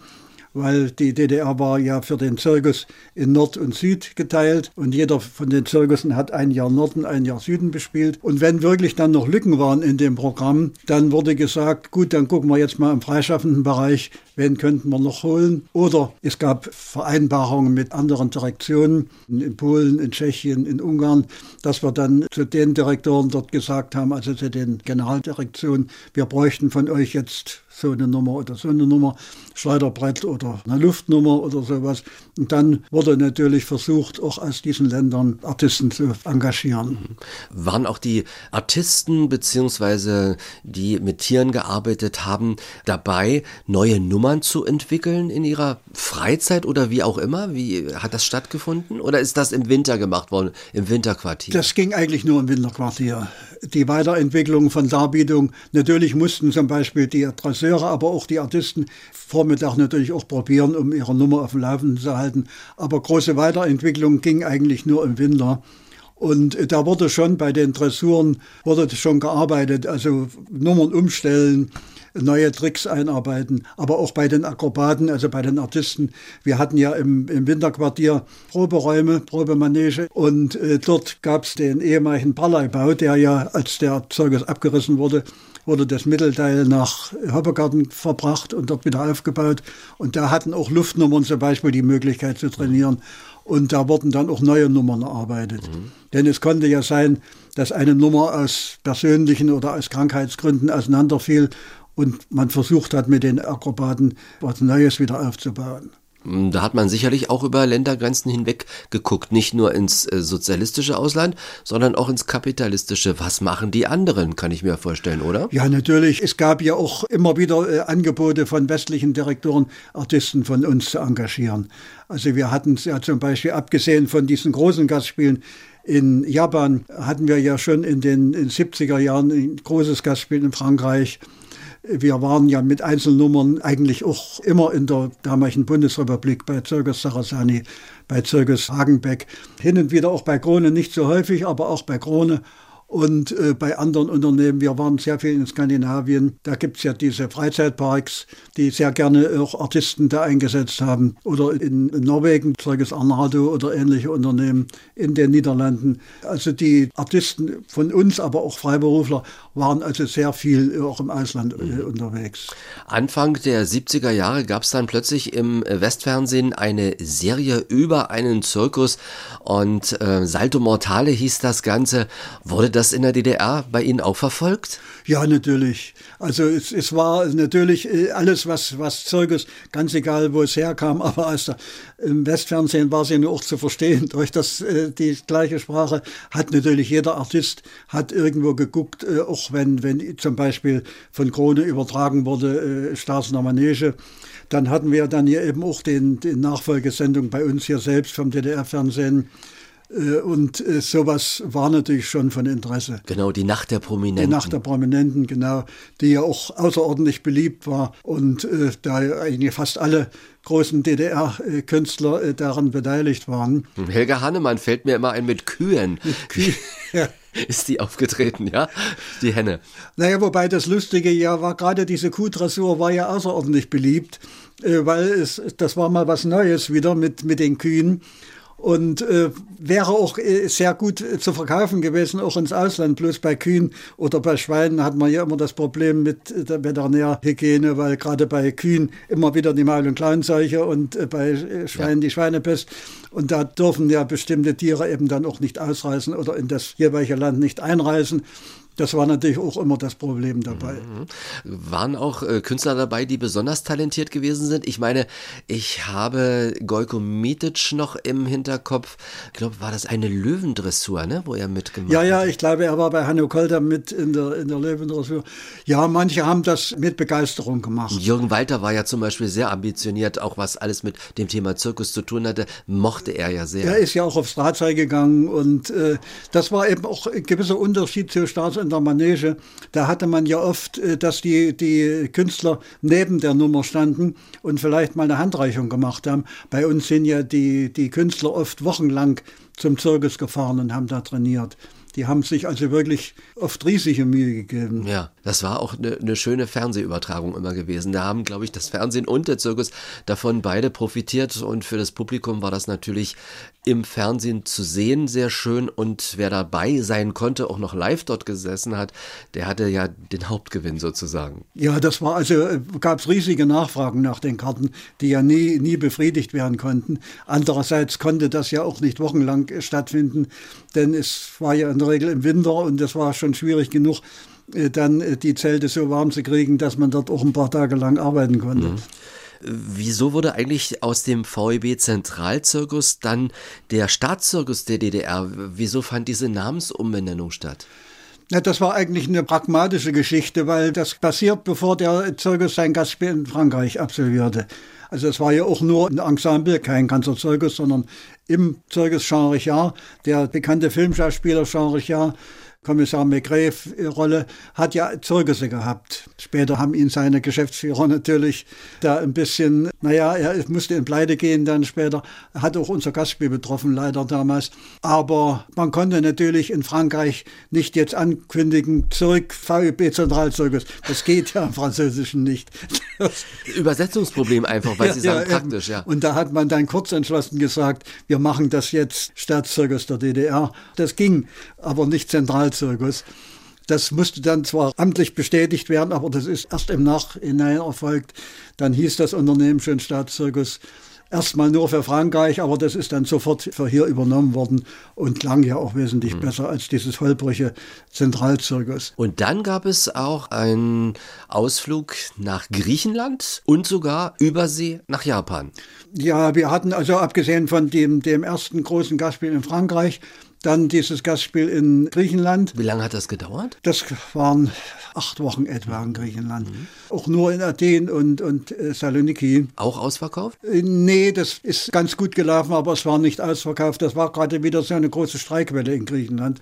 weil die DDR war ja für den Zirkus in Nord und Süd geteilt und jeder von den Zirkussen hat ein Jahr Norden, ein Jahr Süden bespielt. Und wenn wirklich dann noch Lücken waren in dem Programm, dann wurde gesagt, gut, dann gucken wir jetzt mal im freischaffenden Bereich, wen könnten wir noch holen. Oder es gab Vereinbarungen mit anderen Direktionen in Polen, in Tschechien, in Ungarn, dass wir dann zu den Direktoren dort gesagt haben, also zu den Generaldirektionen, wir bräuchten von euch jetzt so eine Nummer oder so eine Nummer, Schleuderbrett oder eine Luftnummer oder sowas. Und dann wurde natürlich versucht, auch aus diesen Ländern Artisten zu engagieren. Waren auch die Artisten beziehungsweise die mit Tieren gearbeitet haben, dabei neue Nummern zu entwickeln in ihrer Freizeit oder wie auch immer? Wie hat das stattgefunden? Oder ist das im Winter gemacht worden, im Winterquartier? Das ging eigentlich nur im Winterquartier. Die Weiterentwicklung von Darbietung, natürlich mussten zum Beispiel die Adresse Regisseure, aber auch die Artisten Vormittag natürlich auch probieren, um ihre Nummer auf dem Laufenden zu halten. Aber große Weiterentwicklung ging eigentlich nur im Winter. Und da wurde schon bei den Dressuren wurde schon gearbeitet, also Nummern umstellen, neue Tricks einarbeiten, aber auch bei den Akrobaten, also bei den Artisten. Wir hatten ja im, im Winterquartier Proberäume, Probemanege und äh, dort gab es den ehemaligen Parleibau, der ja, als der Zirkus abgerissen wurde, wurde das Mittelteil nach Hoppegarten verbracht und dort wieder aufgebaut. Und da hatten auch Luftnummern zum Beispiel die Möglichkeit zu trainieren. Und da wurden dann auch neue Nummern erarbeitet. Mhm. Denn es konnte ja sein, dass eine Nummer aus persönlichen oder aus Krankheitsgründen auseinanderfiel und man versucht hat, mit den Akrobaten was Neues wieder aufzubauen. Da hat man sicherlich auch über Ländergrenzen hinweg geguckt, nicht nur ins äh, sozialistische Ausland, sondern auch ins kapitalistische. Was machen die anderen, kann ich mir vorstellen, oder? Ja, natürlich. Es gab ja auch immer wieder äh, Angebote von westlichen Direktoren, Artisten von uns zu engagieren. Also wir hatten es ja zum Beispiel, abgesehen von diesen großen Gastspielen, in Japan hatten wir ja schon in den, in 70er Jahren ein großes Gastspiel in Frankreich. Wir waren ja mit Einzelnummern eigentlich auch immer in der damaligen Bundesrepublik bei Zirkus Sarasani, bei Zirkus Hagenbeck. Hin und wieder auch bei Krone, nicht so häufig, aber auch bei Krone und äh, bei anderen Unternehmen. Wir waren sehr viel in Skandinavien. Da gibt es ja diese Freizeitparks, die sehr gerne auch Artisten da eingesetzt haben. Oder in, Norwegen, Zeuges Arnado oder ähnliche Unternehmen in den Niederlanden. Also die Artisten von uns, aber auch Freiberufler, waren also sehr viel auch im Ausland äh, mhm. unterwegs. Anfang der 70er Jahre gab es dann plötzlich im Westfernsehen eine Serie über einen Zirkus und äh, Salto Mortale hieß das Ganze. Wurde das in der DDR bei Ihnen auch verfolgt? Ja, natürlich. Also es, es war natürlich äh, alles, was, was Zirkus, ganz egal, wo es herkam, aber aus der, im Westfernsehen war es ja auch zu verstehen. Durch das, äh, die gleiche Sprache hat natürlich jeder Artist hat irgendwo geguckt, äh, auch wenn, wenn zum Beispiel von Krone übertragen wurde, Straßen Manege, dann hatten wir dann hier eben auch den, die Nachfolgesendung bei uns hier selbst vom DDR-Fernsehen äh, und äh, sowas war natürlich schon von Interesse. Genau, die Nacht der Prominenten. Die Nacht der Prominenten, genau, die ja auch außerordentlich beliebt war und äh, da eigentlich fast alle großen DDR-Künstler äh, daran beteiligt waren. Hm, Helga Hannemann fällt mir immer ein mit Kühen. Mit Kühen. ja. Ist die aufgetreten, ja? Die Henne. Naja, wobei das Lustige ja war, gerade diese Kuhdressur war ja außerordentlich beliebt, äh, weil es, das war mal was Neues wieder mit, mit den Kühen und äh, wäre auch äh, sehr gut äh, zu verkaufen gewesen, auch ins Ausland. Bloß bei Kühen oder bei Schweinen hat man ja immer das Problem mit der Veterinärhygiene, weil gerade bei Kühen immer wieder die Maul- und Klauenseuche und äh, bei äh, Schweinen ja. die Schweinepest. Und da dürfen ja bestimmte Tiere eben dann auch nicht ausreisen oder in das jeweilige Land nicht einreisen. Das war natürlich auch immer das Problem dabei. Mhm. Waren auch äh, Künstler dabei, die besonders talentiert gewesen sind? Ich meine, ich habe Gojko Mitic noch im Hinterkopf. Ich glaube, war das eine Löwendressur, ne, wo er mitgemacht hat? Ja, ja, ich glaube, er war bei Hanno Kolter mit in der, in der Löwendressur. Ja, manche haben das mit Begeisterung gemacht. Jürgen Walter war ja zum Beispiel sehr ambitioniert, auch was alles mit dem Thema Zirkus zu tun hatte, mochte er ja sehr. Er ist ja auch aufs Drahtseil gegangen und äh, das war eben auch ein gewisser Unterschied zu Staats- in der Manege, da hatte man ja oft, äh, dass die, die Künstler neben der Nummer standen und vielleicht mal eine Handreichung gemacht haben. Bei uns sind ja die, die Künstler oft wochenlang zum Zirkus gefahren und haben da trainiert. Die haben sich also wirklich oft riesige Mühe gegeben. Ja, das war auch eine, eine schöne Fernsehübertragung immer gewesen. Da haben, glaube ich, das Fernsehen und der Zirkus davon beide profitiert und für das Publikum war das natürlich im Fernsehen zu sehen sehr schön und wer dabei sein konnte, auch noch live dort gesessen hat, der hatte ja den Hauptgewinn sozusagen. Ja, das war also, äh, gab es riesige Nachfragen nach den Karten, die ja nie, nie befriedigt werden konnten. Andererseits konnte das ja auch nicht wochenlang stattfinden, denn es war ja in der Regel im Winter und es war schon schwierig genug, äh, dann äh, die Zelte so warm zu kriegen, dass man dort auch ein paar Tage lang arbeiten konnte. Mhm. Wieso wurde eigentlich aus dem VEB Zentralzirkus dann der Staatszirkus der DDR? Wieso fand diese Namensumbenennung statt? Ja, das war eigentlich eine pragmatische Geschichte, weil das passiert, bevor der Zirkus sein Gastspiel in Frankreich absolvierte. Also es war ja auch nur ein Ensemble, kein ganzer Zirkus, sondern im Zirkus Jean Richard, der bekannte Filmschauspieler Jean Richard, Kommissar McGrave-Rolle, hat ja Zeugnisse gehabt. Später haben ihn seine Geschäftsführer natürlich da ein bisschen, naja, er musste in Pleite gehen dann später, hat auch unser Gastspiel betroffen, leider damals. Aber man konnte natürlich in Frankreich nicht jetzt ankündigen, zurück VUB Zentralzirkus. Das geht ja im Französischen nicht. Übersetzungsproblem einfach, weil ja, sie sagen ja, praktisch, ja. Und da hat man dann kurz entschlossen gesagt, wir machen das jetzt Staatszirkus der DDR. Das ging aber nicht zentral Zirkus. Das musste dann zwar amtlich bestätigt werden, aber das ist erst im Nachhinein erfolgt. Dann hieß das Unternehmen schon Staatszirkus. erstmal nur für Frankreich, aber das ist dann sofort für hier übernommen worden und klang ja auch wesentlich mhm. besser als dieses holprige Zentralzirkus. Und dann gab es auch einen Ausflug nach Griechenland und sogar Übersee nach Japan. Ja, wir hatten also abgesehen von dem, dem ersten großen Gastspiel in Frankreich, dann dieses Gastspiel in Griechenland. Wie lange hat das gedauert? Das waren acht Wochen etwa in Griechenland. Mhm. Auch nur in Athen und, und äh, Saloniki. Auch ausverkauft? Äh, nee, das ist ganz gut gelaufen, aber es war nicht ausverkauft. Das war gerade wieder so eine große Streikwelle in Griechenland.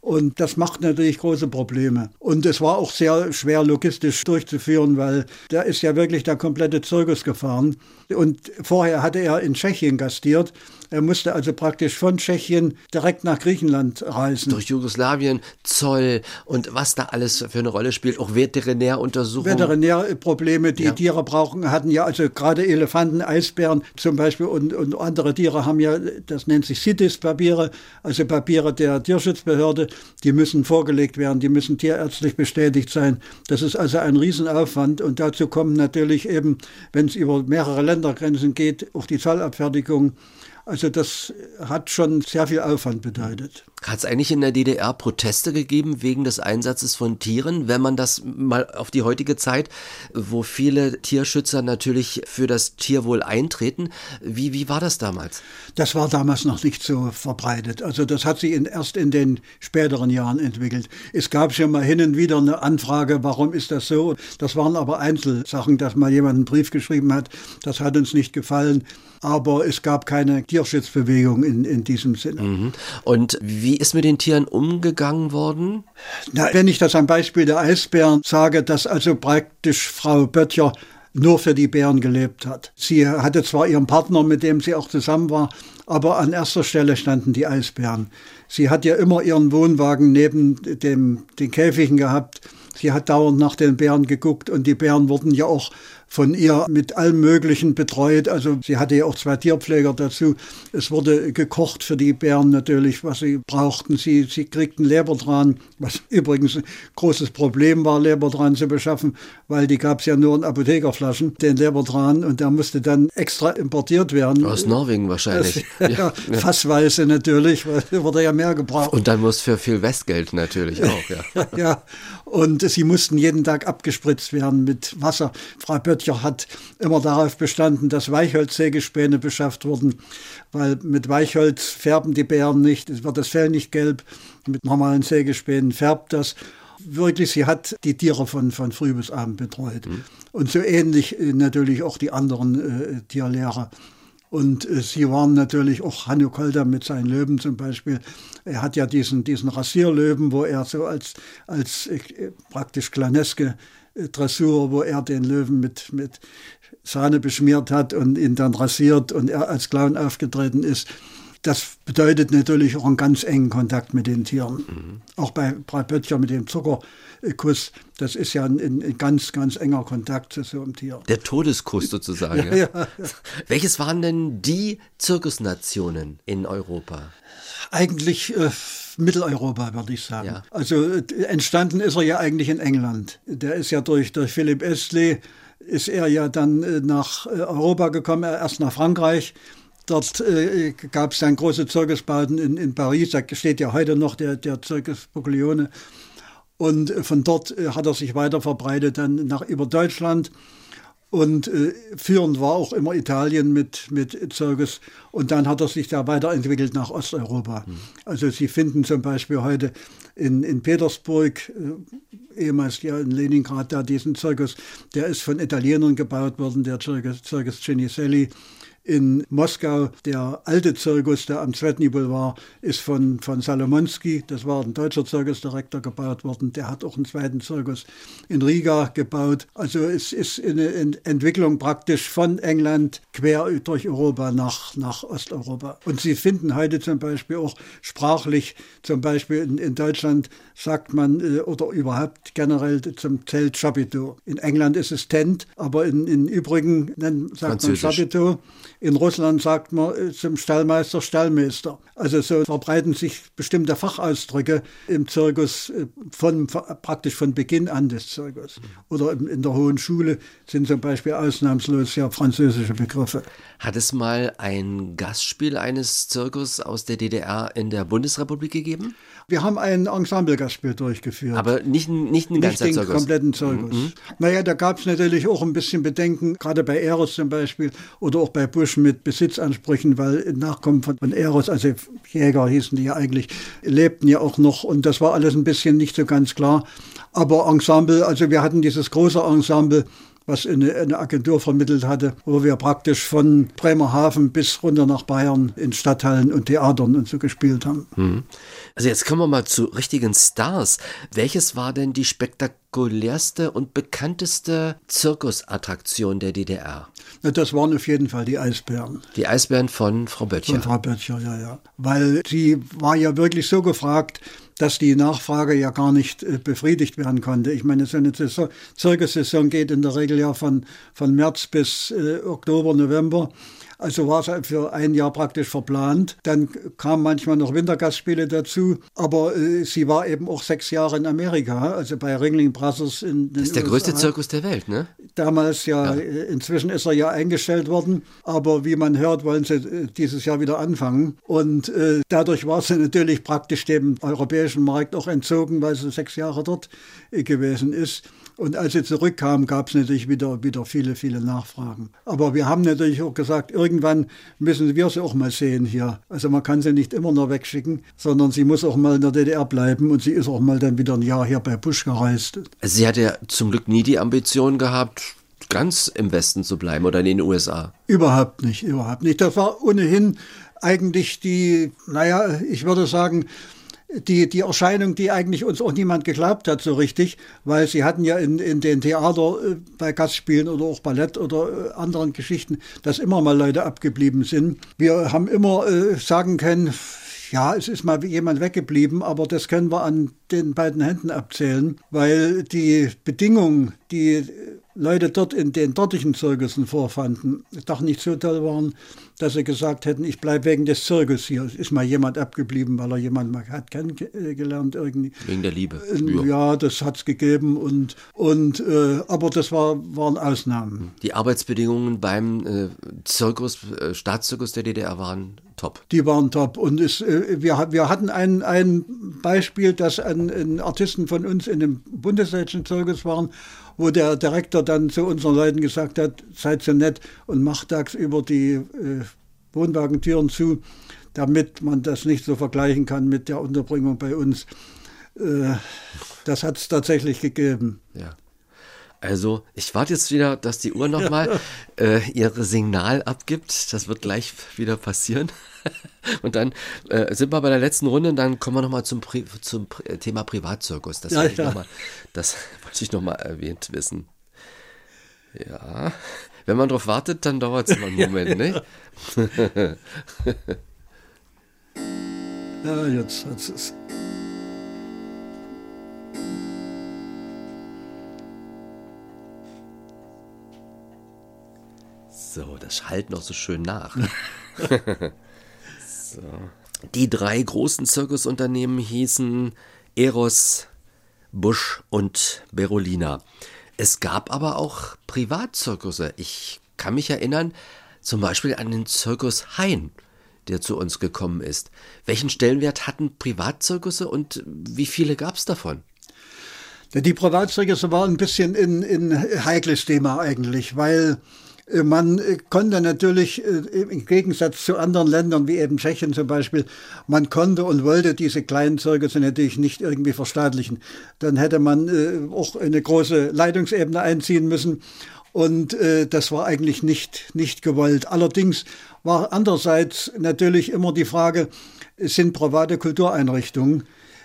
Und das macht natürlich große Probleme. Und es war auch sehr schwer logistisch durchzuführen, weil da ist ja wirklich der komplette Zirkus gefahren. Und vorher hatte er in Tschechien gastiert. Er musste also praktisch von Tschechien direkt nach Griechenland reisen. Durch Jugoslawien, Zoll und was da alles für eine Rolle spielt, auch Veterinäruntersuchungen. Veterinärprobleme, die ja. Tiere brauchen, hatten ja also gerade Elefanten, Eisbären zum Beispiel und, und andere Tiere haben ja, das nennt sich CITES-Papiere, also Papiere der Tierschutzbehörde, die müssen vorgelegt werden, die müssen tierärztlich bestätigt sein. Das ist also ein Riesenaufwand und dazu kommen natürlich eben, wenn es über mehrere Ländergrenzen geht, auch die Zollabfertigung. Also das hat schon sehr viel Aufwand bedeutet. Hat es eigentlich in der DDR Proteste gegeben wegen des Einsatzes von Tieren, wenn man das mal auf die heutige Zeit, wo viele Tierschützer natürlich für das Tierwohl eintreten, wie, wie war das damals? Das war damals noch nicht so verbreitet. Also das hat sich in, erst in den späteren Jahren entwickelt. Es gab schon mal hin und wieder eine Anfrage, warum ist das so? Das waren aber Einzelsachen, dass mal jemand einen Brief geschrieben hat, das hat uns nicht gefallen aber es gab keine Tierschutzbewegung in, in diesem Sinne. Mhm. Und wie ist mit den Tieren umgegangen worden? Na, wenn ich das am Beispiel der Eisbären sage, dass also praktisch Frau Böttcher nur für die Bären gelebt hat. Sie hatte zwar ihren Partner, mit dem sie auch zusammen war, aber an erster Stelle standen die Eisbären. Sie hat ja immer ihren Wohnwagen neben dem, den Käfigen gehabt. Sie hat dauernd nach den Bären geguckt und die Bären wurden ja auch von ihr mit allem Möglichen betreut. Also sie hatte ja auch zwei Tierpfleger dazu. Es wurde gekocht für die Bären natürlich, was sie brauchten. Sie, sie kriegten Lebertran, was übrigens ein großes Problem war, Lebertran zu beschaffen, weil die gab es ja nur in Apothekerflaschen, den Lebertran, und der musste dann extra importiert werden. Aus Norwegen wahrscheinlich. Das, ja, ja, Fassweise natürlich, weil wurde ja mehr gebraucht. Und dann muss für viel Westgeld natürlich auch, ja. ja, und sie mussten jeden Tag abgespritzt werden mit Wasser. Frau Böttcher hat immer darauf bestanden, dass Weichholzsägespäne beschafft wurden, weil mit Weichholz färben die Bären nicht, es wird das Fell nicht gelb, mit normalen Sägespänen färbt das. Wirklich, sie hat die Tiere von, von früh bis abend betreut. Mhm. Und so ähnlich äh, natürlich auch die anderen äh, Tierlehrer. Und äh, sie waren natürlich auch Hanno Kolder mit seinen Löwen zum Beispiel. Er hat ja diesen, diesen Rasierlöwen, wo er so als, als äh, praktisch klaneske äh, Dressur, wo er den Löwen mit, mit Sahne beschmiert hat und ihn dann rasiert und er als Clown aufgetreten ist. Das bedeutet natürlich auch einen ganz engen Kontakt mit den Tieren. Mhm. Auch bei Brad Böttcher mit dem Zuckerkuss, das ist ja ein, ein, ganz, ganz enger Kontakt zu so einem Tier. Der Todeskuss sozusagen. ja, ja. Ja, Welches waren denn die Zirkusnationen in Europa? Eigentlich äh, Mitteleuropa, würde ich sagen. Also äh, entstanden ist er ja eigentlich in England. Der ist ja durch, durch Philipp Estley, ist er ja dann äh, nach äh, Europa gekommen, erst nach Frankreich Dort äh, gab es dann große Zirkusbauten in, in Paris, da steht ja heute noch der, der Zirkus Buglione. Und äh, von dort äh, hat er sich weiter verbreitet dann nach über Deutschland. Und äh, führend war auch immer Italien mit, mit Zirkus. Und dann hat er sich da weiterentwickelt nach Osteuropa. Mhm. Also Sie finden zum Beispiel heute in, in Petersburg, äh, ehemals ja in Leningrad, da diesen Zirkus, der ist von Italienern gebaut worden, der Zirkus, Zirkus Cinicelli in Moskau. Der alte Zirkus, der am Zvetny Boulevard, ist von, von Salomonsky, das war ein deutscher Zirkusdirektor, gebaut worden. Der hat auch einen zweiten Zirkus in Riga gebaut. Also es ist eine Entwicklung praktisch von England quer durch Europa nach, nach Osteuropa. Und Sie finden heute zum Beispiel auch sprachlich, zum Beispiel in, in Deutschland sagt man äh, oder überhaupt generell zum Zelt Chapiteau. In England ist es Tent, aber in, in übrigen sagt man Chapiteau. In Russland sagt man äh, zum Stallmeister Stallmeister. Also so verbreiten sich bestimmte Fachausdrücke im Zirkus äh, von, praktisch von Beginn an des Zirkus. Oder in der Hohen Schule sind zum Beispiel ausnahmslos ja französische Begriffe. Hat es mal ein Gastspiel eines Zirkus aus der DDR in der Bundesrepublik gegeben? Wir haben ein Ensemble-Gastspiel durchgeführt. Aber nicht, nicht ein ganzer nicht den kompletten Zirkus. Mhm. Naja, da gab es natürlich auch ein bisschen Bedenken, gerade bei Eros zum Beispiel oder auch bei Bush mit Besitzansprüchen, weil Nachkommen von, von Eros, also Jäger hießen die ja eigentlich, lebten ja auch noch und das war alles ein bisschen nicht so ganz klar. Aber Ensemble, also wir hatten dieses große Ensemble, was eine, eine, Agentur vermittelt hatte, wo wir praktisch von Bremerhaven bis runter nach Bayern in Stadthallen und Theatern und so gespielt haben. Mhm. Also jetzt kommen wir mal zu richtigen Stars. Welches war denn die spektakulärste und bekannteste Zirkusattraktion der DDR? Das waren auf jeden Fall die Eisbären. Die Eisbären von Frau Böttcher. Von Frau Böttcher, ja, ja. Weil sie war ja wirklich so gefragt, dass die Nachfrage ja gar nicht äh, befriedigt werden konnte. Ich meine, so eine Zirkussaison geht in der Regel ja von, von März bis äh, Oktober, November. Also war es für ein Jahr praktisch verplant. Dann kamen manchmal noch Wintergastspiele dazu. Aber äh, sie war eben auch sechs Jahre in Amerika, also bei Ringling Brothers in den Das ist der USA. größte Zirkus der Welt, ne? Damals ja, ja, äh, inzwischen ist er ja eingestellt worden. Aber wie man hört, wollen sie äh, dieses Jahr wieder anfangen. Und äh, dadurch war sie natürlich praktisch dem europäischen Markt auch entzogen, weil sie sechs Jahre dort äh, gewesen ist. Und als sie zurückkam, gab es natürlich wieder, wieder viele, viele Nachfragen. Aber wir haben natürlich auch gesagt, irgendwann müssen wir sie auch mal sehen hier. Also man kann sie nicht immer nur wegschicken, sondern sie muss auch mal in der DDR bleiben und sie ist auch mal dann wieder ein Jahr hier bei Bush gereist. Also sie hatte ja zum Glück nie die Ambition gehabt, ganz im Westen zu bleiben oder in den USA. Überhaupt nicht, überhaupt nicht. Das war ohnehin eigentlich die, naja, ich würde sagen, die, die Erscheinung, die eigentlich uns auch niemand geglaubt hat so richtig, weil sie hatten ja in, in den Theater äh, bei Gastspielen oder auch Ballett oder äh, anderen Geschichten, dass immer mal Leute abgeblieben sind. Wir haben immer äh, sagen können, ja, es ist mal jemand weggeblieben, aber das können wir an den beiden Händen abzählen, weil die Bedingungen, die Leute dort in den dortigen Zirkussen vorfanden, doch nicht so toll waren, dass sie gesagt hätten, ich bleibe wegen des Zirkus hier. Es ist mal jemand abgeblieben, weil er jemand mal hat kennengelernt irgendwie. Wegen der Liebe. Ja, ja das hat es gegeben und, und äh, aber das war, waren Ausnahmen. Die Arbeitsbedingungen beim äh, Zirkus, äh, Staatszirkus der DDR waren top. Die waren top und es, äh, wir, wir hatten ein, ein Beispiel, dass ein, ein Artisten von uns in dem bundesdeutschen Zirkus waren wo der Direktor dann zu unseren Leuten gesagt hat, seid so nett und macht tagsüber die äh, Wohnwagentüren zu, damit man das nicht so vergleichen kann mit der Unterbringung bei uns. Äh, das hat es tatsächlich gegeben. Ja. Also, ich warte jetzt wieder, dass die Uhr nochmal äh, ihre Signal abgibt. Das wird gleich wieder passieren. und dann äh, sind wir bei der letzten Runde und dann kommen wir nochmal zum, Pri zum Pri Thema Privatzirkus. Das, ja, ja. Mal, das wollte ich nochmal erwähnt wissen. Ja, wenn man drauf wartet, dann dauert es immer einen Moment, nicht? ja, jetzt hat es. So, das schallt noch so schön nach. so. Die drei großen Zirkusunternehmen hießen Eros, Busch und Berolina. Es gab aber auch Privatzirkusse. Ich kann mich erinnern, zum Beispiel an den Zirkus Hain, der zu uns gekommen ist. Welchen Stellenwert hatten Privatzirkusse und wie viele gab es davon? Die Privatzirkusse waren ein bisschen ein, heikles Thema eigentlich, weil man äh, konnte natürlich äh, im Gegensatz zu anderen Ländern wie eben Tschechien zum Beispiel, man konnte und wollte diese kleinen Zirkusse natürlich nicht irgendwie verstaatlichen. Dann hätte man auch eine große Leitungsebene einziehen müssen und das war eigentlich nicht, nicht gewollt. Allerdings war andererseits natürlich immer die Frage, sind private Kultureinrichtungen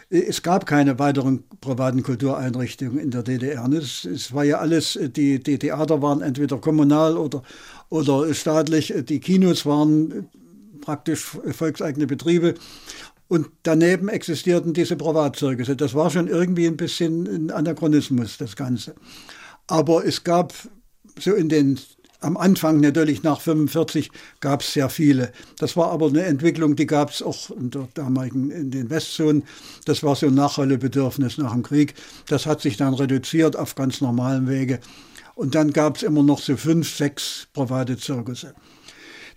es gab keine weiteren privaten Kultureinrichtungen in der DDR. Es, es war ja alles, die, die Theater waren entweder kommunal oder, oder staatlich, die Kinos waren praktisch volkseigene Betriebe. Und daneben existierten diese Privatzirkusse. Das war schon irgendwie ein bisschen ein Anachronismus, das Ganze. Aber es gab so in den am Anfang natürlich nach 45 gab es sehr viele. Das war aber eine Entwicklung, die gab es auch in der damaligen in den Westzonen. Das war so ein Nachholebedürfnis nach dem Krieg. Das hat sich dann reduziert auf ganz normalen Wege. Und dann gab es immer noch so fünf, sechs private Zirkusse.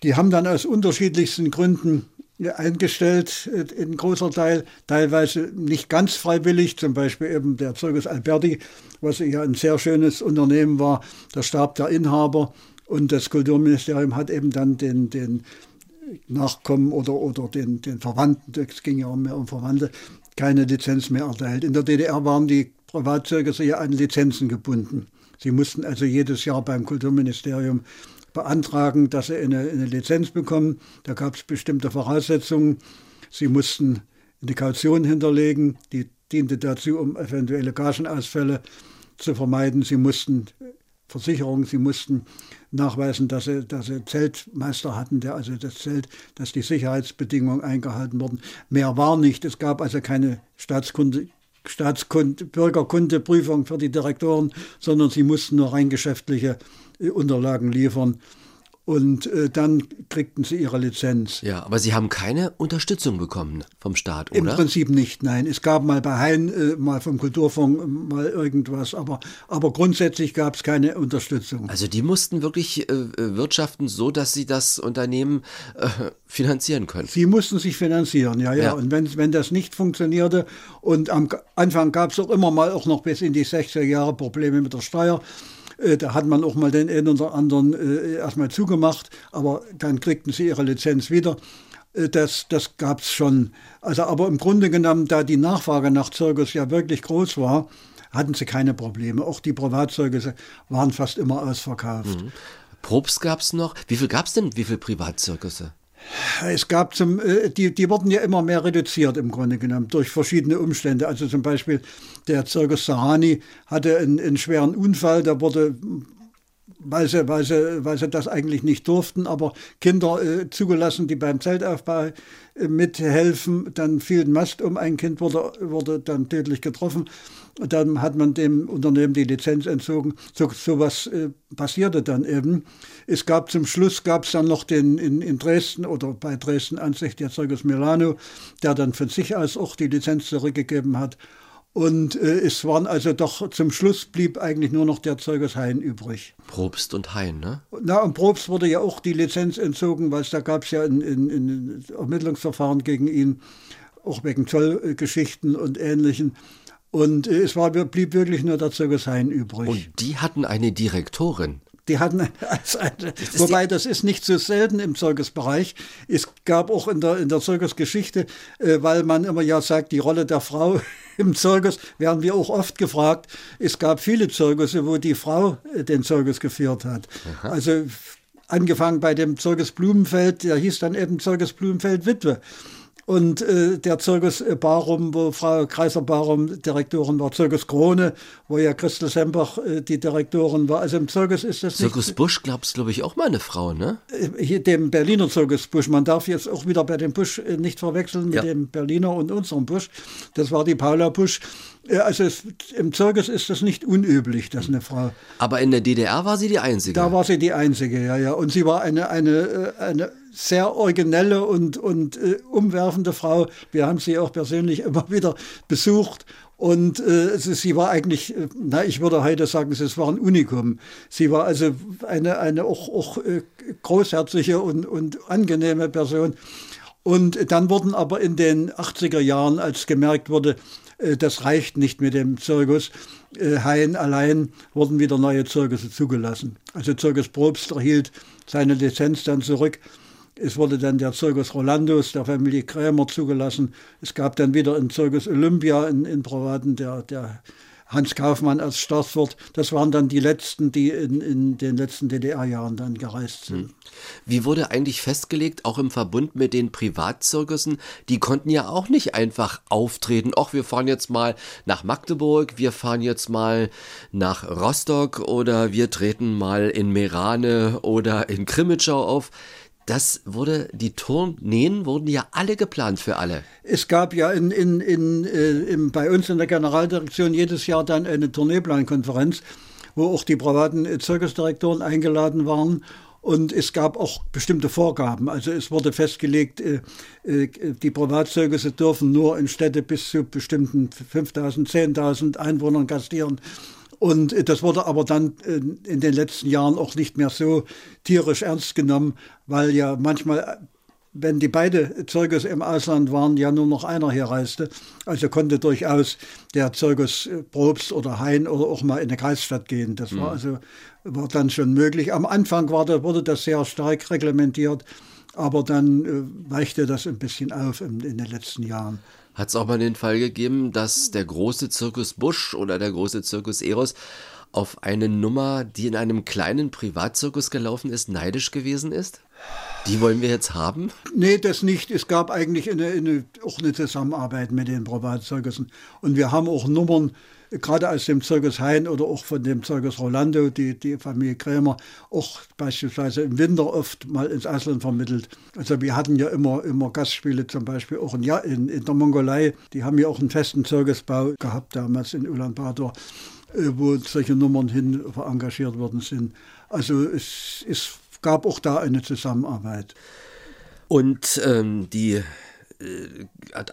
Die haben dann aus unterschiedlichsten Gründen eingestellt, äh, in großer Teil, teilweise nicht ganz freiwillig, zum Beispiel eben der Zirkus Alberti, was ja ein sehr schönes Unternehmen war. Da starb der Inhaber und das Kulturministerium hat eben dann den, den Nachkommen oder, oder den, den Verwandten, es ging ja auch mehr um Verwandte, keine Lizenz mehr erteilt. In der DDR waren die Privatzirkusse ja an Lizenzen gebunden. Sie mussten also jedes Jahr beim Kulturministerium beantragen, dass sie eine, eine Lizenz bekommen. Da gab es bestimmte Voraussetzungen. Sie mussten eine Kaution hinterlegen, die diente dazu, um eventuelle Gagenausfälle zu vermeiden. Sie mussten Versicherungen, sie mussten nachweisen, dass sie, dass sie Zeltmeister hatten, der also das Zelt, dass die Sicherheitsbedingungen eingehalten wurden. Mehr war nicht. Es gab also keine Staatskunde, Staatskunde, Bürgerkundeprüfung für die Direktoren, sondern sie mussten nur rein geschäftliche Unterlagen liefern und äh, dann kriegten sie ihre Lizenz. Ja, aber sie haben keine Unterstützung bekommen vom Staat, oder? Im Prinzip nicht, nein. Es gab mal bei Hein, äh, mal vom Kulturfonds, äh, mal irgendwas, aber, aber grundsätzlich gab es keine Unterstützung. Also die mussten wirklich äh, äh, wirtschaften so, dass sie das Unternehmen äh, finanzieren können. Sie mussten sich finanzieren, ja, ja. ja. Und wenn, wenn das nicht funktionierte und am Anfang gab es auch immer mal auch noch bis in die 60er Jahre Probleme mit der Steuer, äh, da hat man auch mal den einen oder anderen äh, erstmal zugemacht, aber dann kriegten sie ihre Lizenz wieder. Äh, das, das gab es schon. Also, aber im Grunde genommen, da die Nachfrage nach Zirkus ja wirklich groß war, hatten sie keine Probleme. Auch die Privatzirkusse waren fast immer ausverkauft. Mhm. Probst gab es noch. Wie viel gab es denn, wie viele Privatzirkusse? Es gab zum, äh, die, die wurden ja immer mehr reduziert im Grunde genommen durch verschiedene Umstände. Also zum Beispiel der Zirkus Sahani hatte einen, einen schweren Unfall, da wurde weil sie, weil, sie, weil sie das eigentlich nicht durften, aber Kinder äh, zugelassen, die beim Zeltaufbau äh, mithelfen. Dann fiel ein Mast um, ein Kind wurde, wurde dann tödlich getroffen. Dann hat man dem Unternehmen die Lizenz entzogen. So, so was äh, passierte dann eben. Es gab zum Schluss gab es dann noch den in, in Dresden oder bei Dresden an sich der Zirkus Milano, der dann von sich aus auch die Lizenz zurückgegeben hat. Und äh, es waren also doch, zum Schluss blieb eigentlich nur noch der Zirkus Hein übrig. Probst und Hein, ne? Na, und Probst wurde ja auch die Lizenz entzogen, weil da gab es ja ein, ein, ein Ermittlungsverfahren gegen ihn, auch wegen Zollgeschichten und Ähnlichen. Und äh, es war, blieb wirklich nur der Zirkus Hein übrig. Und die hatten eine Direktorin. Die hatten als eine, das wobei das ist nicht so selten im Zirkusbereich. Es gab auch in der, in der Zirkusgeschichte, äh, weil man immer ja sagt, die Rolle der Frau im Zirkus, werden wir auch oft gefragt. Es gab viele Zirkusse, wo die Frau äh, den Zirkus geführt hat. Aha. Also angefangen bei dem Zirkus Blumenfeld, der hieß dann eben Zirkus Blumenfeld Witwe. Und äh, der Zirkus Barum, wo Frau Kreiser Barum Direktorin war, Zirkus Krone, wo ja Christel Sembach äh, die Direktorin war. Also im Zirkus ist das Zirkus nicht, Busch, glaubst glaube ich, auch mal eine Frau, ne? Äh, hier dem Berliner Zirkus Busch. Man darf jetzt auch wieder bei dem Busch äh, nicht verwechseln mit ja. dem Berliner und unserem Busch. Das war die Paula Busch. Also es, im Zirkus ist das nicht unüblich, dass eine Frau. Aber in der DDR war sie die Einzige. Da war sie die Einzige, ja, ja. Und sie war eine, eine, äh, eine sehr originelle und, und äh, umwerfende Frau. Wir haben sie auch persönlich immer wieder besucht. Und äh, sie war eigentlich, äh, na, ich würde heute sagen, es war ein Unikum. Sie war also eine, eine auch, auch äh, großherzige und, und angenehme Person. Und dann wurden aber in den 80er Jahren, als gemerkt wurde, äh, das reicht nicht mit dem Zirkus. Hain allein wurden wieder neue Zirkusse zugelassen. Also Zirkus Probst erhielt seine Lizenz dann zurück es wurde dann der Zirkus Rolandus der Familie Krämer zugelassen. Es gab dann wieder einen Zirkus Olympia in, in Privaten, der, der Hans Kaufmann als Staatswirt. Das waren dann die letzten, die in, in den letzten DDR-Jahren dann gereist sind. Hm. Wie wurde eigentlich festgelegt, auch im Verbund mit den Privatzirkussen, die konnten ja auch nicht einfach auftreten. Ach, wir fahren jetzt mal nach Magdeburg, wir fahren jetzt mal nach Rostock oder wir treten mal in Merane oder in Krimitschau auf das wurde, die Tourneen wurden ja alle geplant für alle. Es gab ja in, in, in, äh, bei uns in der Generaldirektion jedes Jahr dann eine Tourneeplankonferenz. wo auch die privaten Zirkusdirektoren eingeladen waren. Und es gab auch bestimmte Vorgaben. Also es wurde festgelegt, äh, äh, die Privatzirkusse dürfen nur in Städte bis zu bestimmten 5.000, 10.000 Einwohnern gastieren. Und äh, das wurde aber dann in den letzten Jahren auch nicht mehr so tierisch ernst genommen, weil ja manchmal wenn die beide Zirkus im Ausland waren, ja nur noch einer hier reiste. Also konnte durchaus der Zirkus Probst oder Hein oder auch mal in eine Kreisstadt gehen. Das war mhm. also war dann schon möglich. Am Anfang war da, wurde das sehr stark reglementiert, aber dann äh, weichte das ein bisschen auf in, in den letzten Jahren. Hat es auch mal den Fall gegeben, dass der große Zirkus Busch oder der große Zirkus Eros auf eine Nummer, die in einem kleinen Privatzirkus gelaufen ist, neidisch gewesen ist? Die wollen wir jetzt haben? Nee, das nicht. Es gab eigentlich eine, eine, auch eine Zusammenarbeit mit den Privatzirkussen. Und wir haben auch Nummern, gerade aus dem Zirkus Hein oder auch von dem Zirkus Rolando, die, die Familie Krämer, auch beispielsweise im Winter oft mal ins Ausland vermittelt. Also wir hatten ja immer, immer Gastspiele, zum Beispiel auch in, ja, in, in der Mongolei. Die haben ja auch einen festen Zirkusbau gehabt damals in Ulaanbaatar, äh, wo solche Nummern hin engagiert worden sind. Also es, es gab auch da eine Zusammenarbeit. Und ähm, die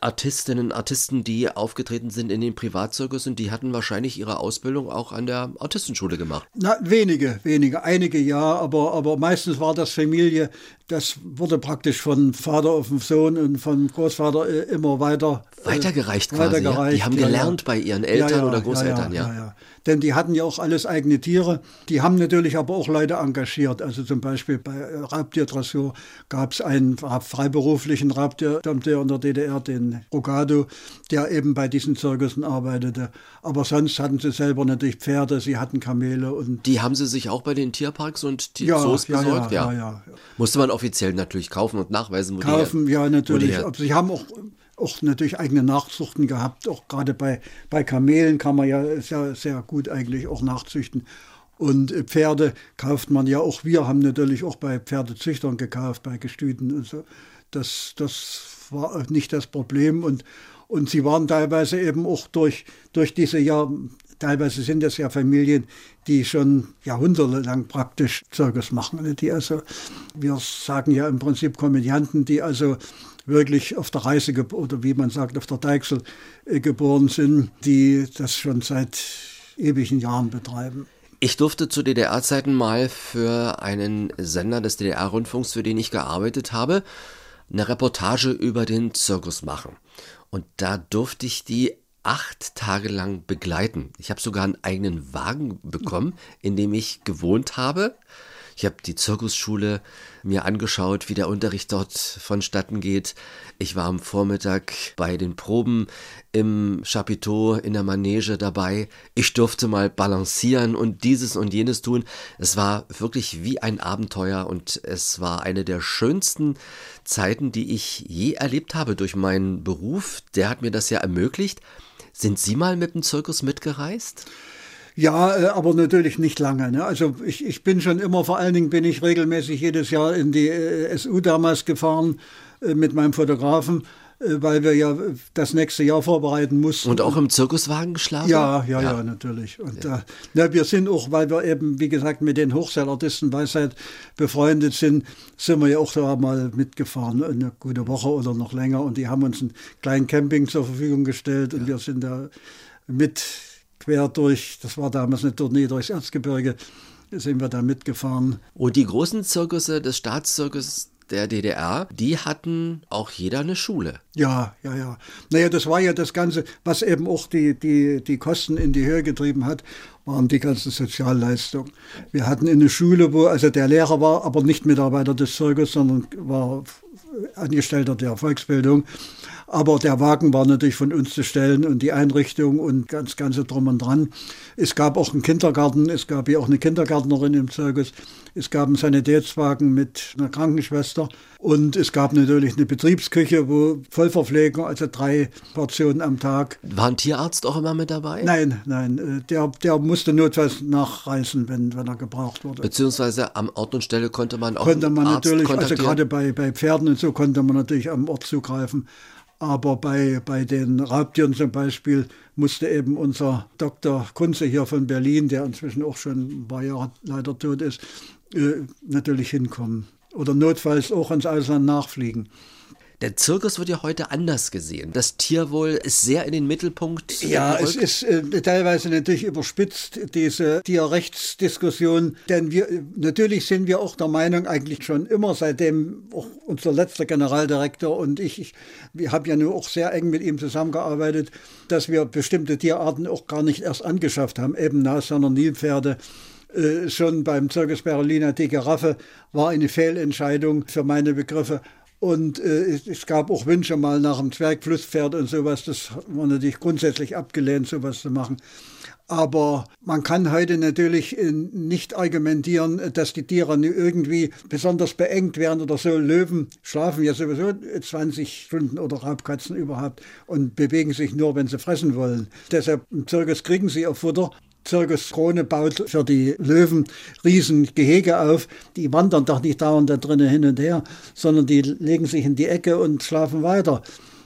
Artistinnen, Artisten, die aufgetreten sind in den Privatzirkussen, die hatten wahrscheinlich ihre Ausbildung auch an der Artistenschule gemacht. Na, wenige, wenige, einige ja, aber, aber meistens war das Familie, das wurde praktisch von Vater auf den Sohn und von Großvater äh, immer weiter äh, weitergereicht quasi. Weitergereicht, ja? Die haben gelernt ja, bei ihren Eltern oder Großeltern, ja. denn die hatten ja auch alles eigene Tiere. Die haben natürlich aber auch Leute engagiert. Also zum Beispiel bei Raubtierdressur gab es einen freiberuflichen Raubtierdompteur in der DDR, den Rogado, der eben bei diesen Zirkussen arbeitete. Aber sonst hatten sie selber natürlich Pferde, sie hatten Kamele und. Die haben sie sich auch bei den Tierparks und ja, Zoos ja, besorgt? Ja, ja, Musste man offiziell natürlich kaufen und nachweisen, wo Kaufen, die, ja, natürlich. Sie haben auch auch natürlich eigene Nachzuchten gehabt. Auch gerade bei, bei Kamelen kann man ja sehr, sehr gut eigentlich auch nachzüchten. Und Pferde kauft man ja auch. Wir haben natürlich auch bei Pferdezüchtern gekauft, bei Gestüten und so. Das, das war nicht das Problem. Und, und sie waren teilweise eben auch durch, durch diese ja, teilweise sind das ja Familien, die schon jahrhundertelang praktisch Zirkus machen. Die also, wir sagen ja im Prinzip Komödianten, die also wirklich auf der Reise oder wie man sagt, auf der Deichsel äh, geboren sind, die das schon seit ewigen Jahren betreiben. Ich durfte zu DDR-Zeiten mal für einen Sender des DDR-Rundfunks, für den ich gearbeitet habe, eine Reportage über den Zirkus machen. Und da durfte ich die acht Tage lang begleiten. Ich habe sogar einen eigenen Wagen bekommen, in dem ich gewohnt habe. Ich habe die Zirkusschule mir angeschaut, wie der Unterricht dort vonstatten geht. Ich war am Vormittag bei den Proben im Chapiteau in der Manege dabei. Ich durfte mal balancieren und dieses und jenes tun. Es war wirklich wie ein Abenteuer und es war eine der schönsten Zeiten, die ich je erlebt habe durch meinen Beruf. Der hat mir das ja ermöglicht. Sind Sie mal mit dem Zirkus mitgereist? Ja, äh, aber natürlich nicht lange. Ne? Also ich, ich bin schon immer, vor allen Dingen bin ich regelmäßig jedes Jahr in die äh, SU damals gefahren äh, mit meinem Fotografen weil wir ja das nächste Jahr vorbereiten mussten. Und auch im Zirkuswagen geschlafen? Ja, ja, ja, ja natürlich. Und ja. Äh, na, wir sind auch, weil wir eben, wie gesagt, mit den Hochseilartisten Weisheit befreundet sind, sind wir ja auch da mal mitgefahren, eine gute Woche oder noch länger. Und die haben uns einen kleinen Camping zur Verfügung gestellt und wir sind da mit quer durch, das war damals eine Tournee durchs Erzgebirge, sind wir da mitgefahren. Und die großen Zirkusse des Staatszirkus der DDR, die hatten auch jeder eine Schule. Ja, ja, ja. Naja, das war ja das Ganze, was eben auch die, die, die Kosten in die Höhe getrieben hat, waren die ganzen Sozialleistungen. Wir hatten eine Schule, wo also der Lehrer war, aber nicht Mitarbeiter des Zirkus, sondern war Angestellter der Volksbildung. Aber der Wagen war natürlich von uns zu stellen und die Einrichtung und ganz ganze drum und dran. Es gab auch einen Kindergarten, es gab ja auch eine Kindergärtnerin im Zirkus. Es gab einen Sanitätswagen mit einer Krankenschwester und es gab natürlich eine Betriebsküche, wo Vollverpflegung, also drei Portionen am Tag. War ein Tierarzt auch immer mit dabei? Nein, nein. Äh, der, der musste notfalls nachreisen, wenn, wenn er gebraucht wurde. Beziehungsweise am Ort und Stelle konnte man auch Konnte man natürlich, also gerade bei, bei Pferden und so konnte man natürlich am Ort zugreifen. Aber bei, bei den Raubtieren zum Beispiel musste eben unser Dr. Kunze hier von Berlin, der inzwischen auch schon ein paar Jahre leider tot ist, äh, natürlich hinkommen. Oder notfalls auch ins Ausland nachfliegen. Der Zirkus wird ja heute anders gesehen. Das Tierwohl ist sehr in den Mittelpunkt. Ja, gerückt. es ist äh, teilweise natürlich überspitzt, diese Tierrechtsdiskussion. Denn wir, natürlich sind wir auch der Meinung, eigentlich schon immer, seitdem auch unser letzter Generaldirektor und ich, ich wir haben ja nur auch sehr eng mit ihm zusammengearbeitet, dass wir bestimmte Tierarten auch gar nicht erst angeschafft haben, eben Nashörner, Nilpferde. Äh, schon beim Zirkus Berliner die Giraffe war eine Fehlentscheidung für meine Begriffe. Und äh, es, gab auch Wünsche mal nach einem Zwergflusspferd und sowas. Das war natürlich grundsätzlich abgelehnt, sowas zu machen. Aber man kann heute natürlich äh, nicht argumentieren, dass die Tiere irgendwie besonders beengt werden oder so. Löwen schlafen ja sowieso 20 Stunden oder Raubkatzen überhaupt und bewegen sich nur, wenn sie fressen wollen. Deshalb im Zirkus kriegen sie ihr Futter Zirkus Krone baut für die Löwen riesen Gehege auf. Die wandern doch nicht dauernd da drinnen hin und her, sondern die legen sich in die Ecke und schlafen weiter.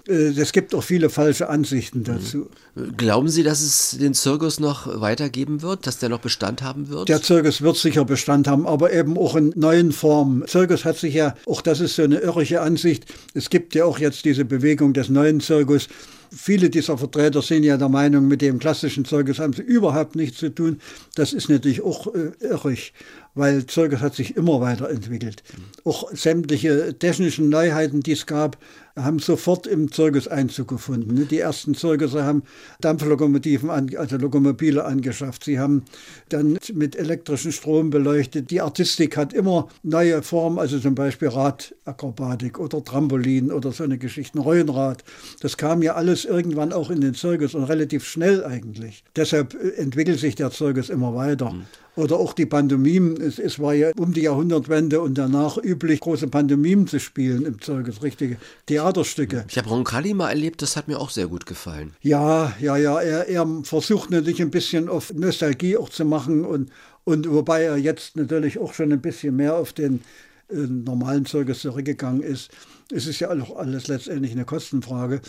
Äh, es gibt auch viele falsche Ansichten dazu. Glauben Sie, dass es den Zirkus noch weitergeben wird, dass der noch Bestand haben wird? Der Zirkus wird sicher Bestand haben, aber eben auch in neuen Formen. Zirkus hat sich ja, auch das ist so eine irrige Ansicht, es gibt ja auch jetzt diese Bewegung des neuen Zirkus. Viele dieser Vertreter sind ja der Meinung, mit dem klassischen Zirkus haben sie überhaupt nichts zu tun. Das ist natürlich auch äh, irrig, weil Zirkus hat sich immer weiterentwickelt. Auch sämtliche technischen Neuheiten, die es gab, haben sofort im Zirkus Einzug gefunden. Die ersten Zirkusse haben Dampflokomotiven, also Lokomobile angeschafft. Sie haben dann mit elektrischen Strom beleuchtet. Die Artistik hat immer neue Formen, also zum Beispiel Radakrobatik oder Trampolin oder so eine Geschichte, Reuenrad. Das kam ja alles irgendwann auch in den Zirkus und relativ schnell eigentlich. Deshalb entwickelt sich der Zirkus immer weiter. Mhm. Oder auch die Pantomimen. Es, es, war ja um die Jahrhundertwende und danach üblich, große Pantomimen zu spielen im Zirkus, richtige Theaterstücke. Ich habe Roncalli mal erlebt, das hat mir auch sehr gut gefallen. Ja, ja, ja. Er, er versucht natürlich ein bisschen auf Nostalgie auch zu machen und, und wobei er jetzt natürlich auch schon ein bisschen mehr auf den äh, normalen Zirkus zurückgegangen ist. Es ist ja auch alles letztendlich eine Kostenfrage.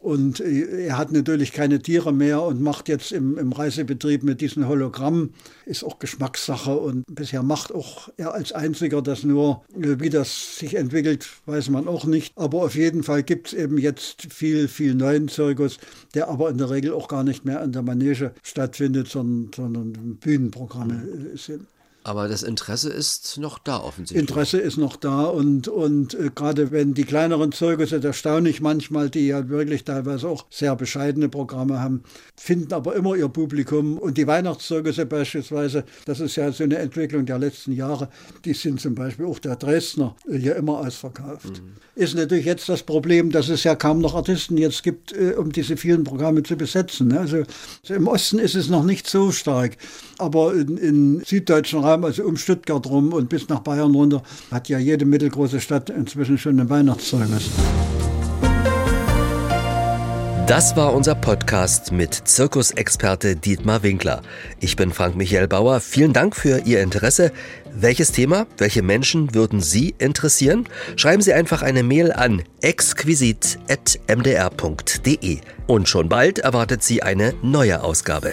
Und äh, er hat natürlich keine Tiere mehr und macht jetzt im, im Reisebetrieb mit diesen Hologrammen. Ist auch Geschmackssache und bisher macht auch er als einziger das nur. Äh, wie das sich entwickelt, weiß man auch nicht. Aber auf jeden Fall gibt es eben jetzt viel, viel neuen Zirkus, der aber in der Regel auch gar nicht mehr an der Manege stattfindet, sondern, sondern Bühnenprogramme äh, sind. Aber das Interesse ist noch da offensichtlich. Interesse ist noch da und, und äh, gerade wenn die kleineren Zirkusse, erstaunlich manchmal, die ja wirklich teilweise auch sehr bescheidene Programme haben, finden aber immer ihr Publikum. Und die Weihnachtszirkusse beispielsweise, das ist ja so eine Entwicklung der letzten Jahre, die sind zum Beispiel auch der Dresdner ja immer ausverkauft. Mhm. Ist natürlich jetzt das Problem, dass es ja kaum noch Artisten jetzt gibt, äh, um diese vielen Programme zu besetzen. Also, im Osten ist es noch nicht so stark, aber in, in süddeutschen Raum, also um Stuttgart rum und bis nach Bayern runter, hat ja jede mittelgroße Stadt inzwischen schon ein Weihnachtszeugnis. Das war unser Podcast mit Zirkusexperte Dietmar Winkler. Ich bin Frank Michael Bauer. Vielen Dank für Ihr Interesse. Welches Thema, welche Menschen würden Sie interessieren? Schreiben Sie einfach eine Mail an exquisit.mdr.de. Und schon bald erwartet Sie eine neue Ausgabe.